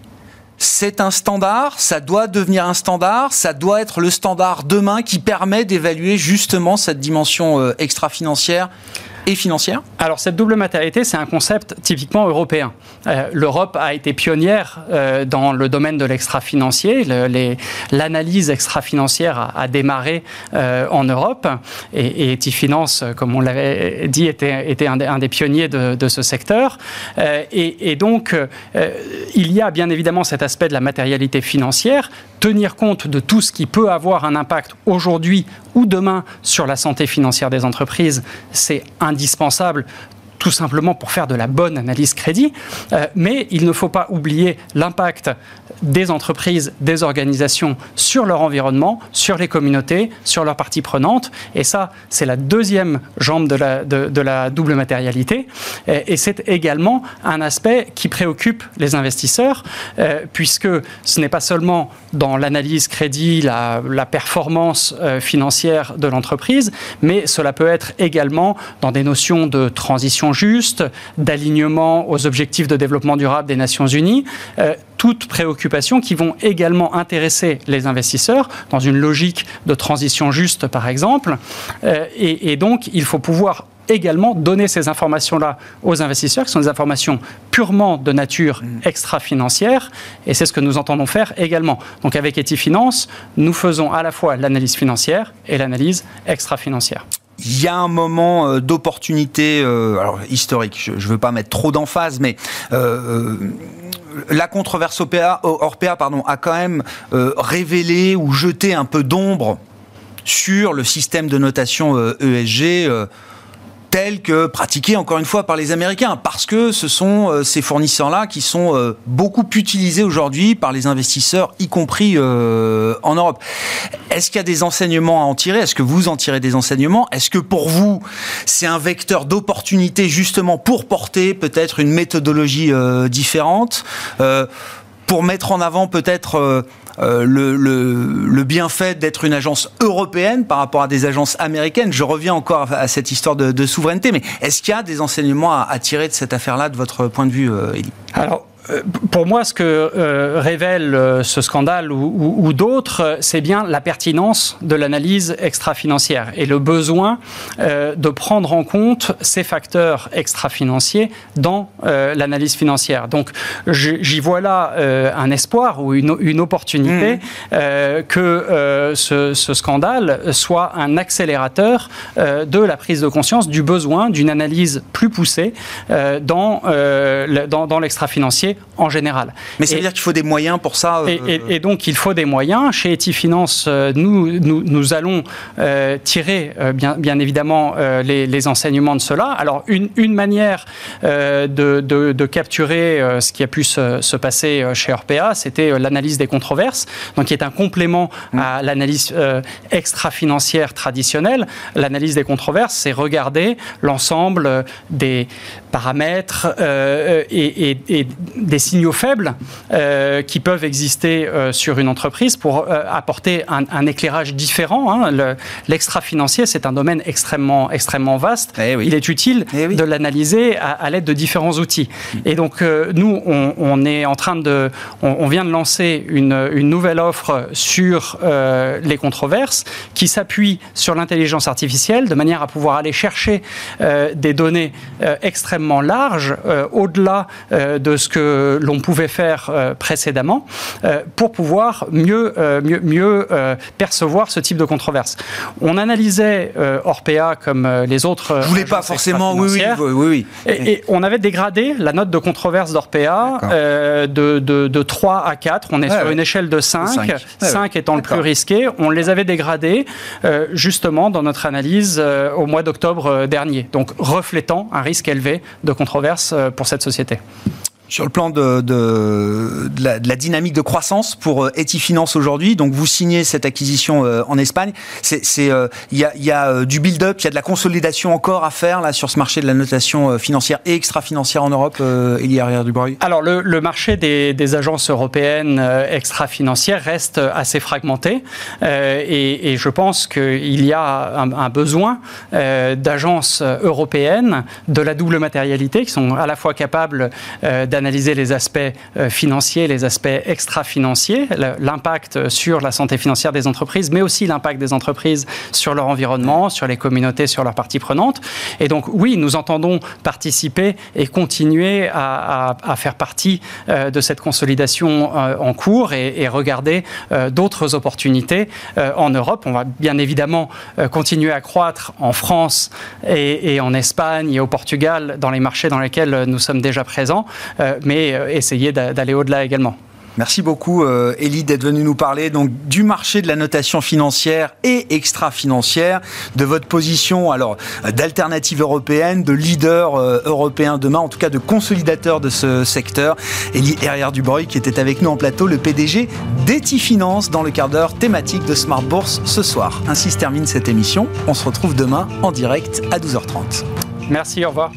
c'est un standard, ça doit devenir un standard, ça doit être le standard demain qui permet d'évaluer justement cette dimension euh, extra-financière financière Alors cette double matérialité, c'est un concept typiquement européen. Euh, L'Europe a été pionnière euh, dans le domaine de l'extra-financier. L'analyse extra-financière a, démarré euh, en Europe et, et Etifinance, comme on l'avait dit, était, un, des, pionniers de, ce secteur. Et, donc, il y a bien évidemment cet aspect de la matérialité financière, tenir compte de tout ce qui peut avoir un impact aujourd'hui ou demain sur la santé financière des entreprises, c'est indispensable tout simplement pour faire de la bonne analyse crédit. Euh, mais il ne faut pas oublier l'impact des entreprises, des organisations sur leur environnement, sur les communautés, sur leurs parties prenantes. Et ça, c'est la deuxième jambe de la, de, la double matérialité. Et, c'est également un aspect qui préoccupe les investisseurs, euh, puisque ce n'est pas seulement dans l'analyse crédit, la, la performance euh, financière de l'entreprise, mais cela peut être également dans des notions de transition juste, d'alignement aux objectifs de développement durable des Nations Unies, euh, toutes préoccupations qui vont également intéresser les investisseurs dans une logique de transition juste, par exemple. Euh, et, et donc, il faut pouvoir également donner ces informations-là aux investisseurs, qui sont des informations purement de nature extra-financière, et c'est ce que nous entendons faire également. Donc avec Etifinance, nous faisons à la fois l'analyse financière et l'analyse extra-financière il y a un moment euh, d'opportunité euh, alors historique. Je ne veux pas mettre trop d'emphase, mais euh, la controverse Orpea, pardon, a quand même euh, révélé ou jeté un peu d'ombre sur le système de notation ESG euh, tel que pratiqué encore une fois par les Américains, parce que ce sont euh, ces fournisseurs-là qui sont euh, beaucoup utilisés aujourd'hui par les investisseurs, y compris euh, en Europe. Est-ce qu'il y a des enseignements à en tirer? Est-ce que vous en tirez des enseignements? Est-ce que pour vous, c'est un vecteur d'opportunité justement pour porter peut-être une méthodologie euh, différente? Pour mettre en avant peut-être euh, le, le, bienfait d'être une agence européenne par rapport à des agences américaines. Je reviens encore à, cette histoire de, souveraineté, mais est-ce qu'il y a des enseignements à, à tirer de cette affaire-là, de votre point de vue, euh, Elie Alors, pour moi, ce que euh, révèle euh, ce scandale ou, ou, ou d'autres, c'est bien la pertinence de l'analyse extra-financière et le besoin euh, de prendre en compte ces facteurs extra-financiers dans euh, l'analyse financière. Donc, j'y vois là euh, un espoir ou une, une opportunité mmh. que ce, ce, scandale soit un accélérateur de la prise de conscience du besoin d'une analyse plus poussée dans, dans, dans l'extra-financier en général. Mais ça veut dire qu'il faut des moyens pour ça euh... et, et, et, donc il faut des moyens. Chez Etifinance, euh, nous, nous, nous, allons euh, tirer euh, bien, bien, évidemment euh, les, les, enseignements de cela. Alors une, une manière euh, de, de, de, capturer ce qui a pu se, se passer chez Orpea, c'était l'analyse des controverses, donc qui est un complément mmh. à l'analyse extra-financière traditionnelle. L'analyse des controverses, c'est regarder l'ensemble des paramètres et des signaux faibles euh, qui peuvent exister euh, sur une entreprise pour euh, apporter un, un, éclairage différent. Hein. L'extra-financier, c'est un domaine extrêmement, extrêmement vaste. Eh oui. Il est utile eh oui. de l'analyser à, à l'aide de différents outils. Mmh. Et donc, nous, on, on, est en train de... On, on vient de lancer une, une nouvelle offre sur les controverses qui s'appuie sur l'intelligence artificielle de manière à pouvoir aller chercher des données extrêmement larges au-delà de ce que l'on pouvait faire euh, précédemment euh, pour pouvoir mieux, euh, mieux, mieux percevoir ce type de controverse. On analysait Orpea comme les autres. Vous voulez pas forcément, oui, oui, oui, oui. Et, et, on avait dégradé la note de controverse d'Orpea de, de, de, 3 à 4. On est ouais, sur ouais. une échelle de 5, 5, 5 étant le plus risqué. On les avait dégradés justement dans notre analyse au mois d'octobre dernier, donc reflétant un risque élevé de controverse pour cette société sur le plan de, la, dynamique de croissance pour euh, Etifinance aujourd'hui. Donc vous signez cette acquisition euh, en Espagne. C'est il euh, y, a, euh, du build-up, il y a de la consolidation encore à faire là sur ce marché de la notation euh, financière et extra-financière en Europe. Euh, Elie arrière du bruit? Alors le, marché des, agences européennes extra-financières reste assez fragmenté et, je pense qu'il y a un, besoin d'agences européennes de la double matérialité qui sont à la fois capables d'analyser d'analyser les aspects financiers, les aspects extra-financiers, l'impact sur la santé financière des entreprises, mais aussi l'impact des entreprises sur leur environnement, sur les communautés, sur leurs parties prenantes. Et donc, oui, nous entendons participer et continuer à, faire partie de cette consolidation en cours et, regarder d'autres opportunités en Europe. On va bien évidemment continuer à croître en France et en Espagne et au Portugal dans les marchés dans lesquels nous sommes déjà présents, mais essayer d'aller au-delà également. Merci beaucoup, euh, Elie, d'être venu nous parler donc du marché de la notation financière et extra-financière, de votre position alors d'alternative européenne, de leader euh, européen demain, en tout cas de consolidateur de ce secteur. Elie Herrière Dubreuil qui était avec nous en plateau, le PDG d'Eti Finance dans le quart d'heure thématique de Smart Bourse ce soir. Ainsi se termine cette émission. On se retrouve demain en direct à 12h30. Merci, au revoir.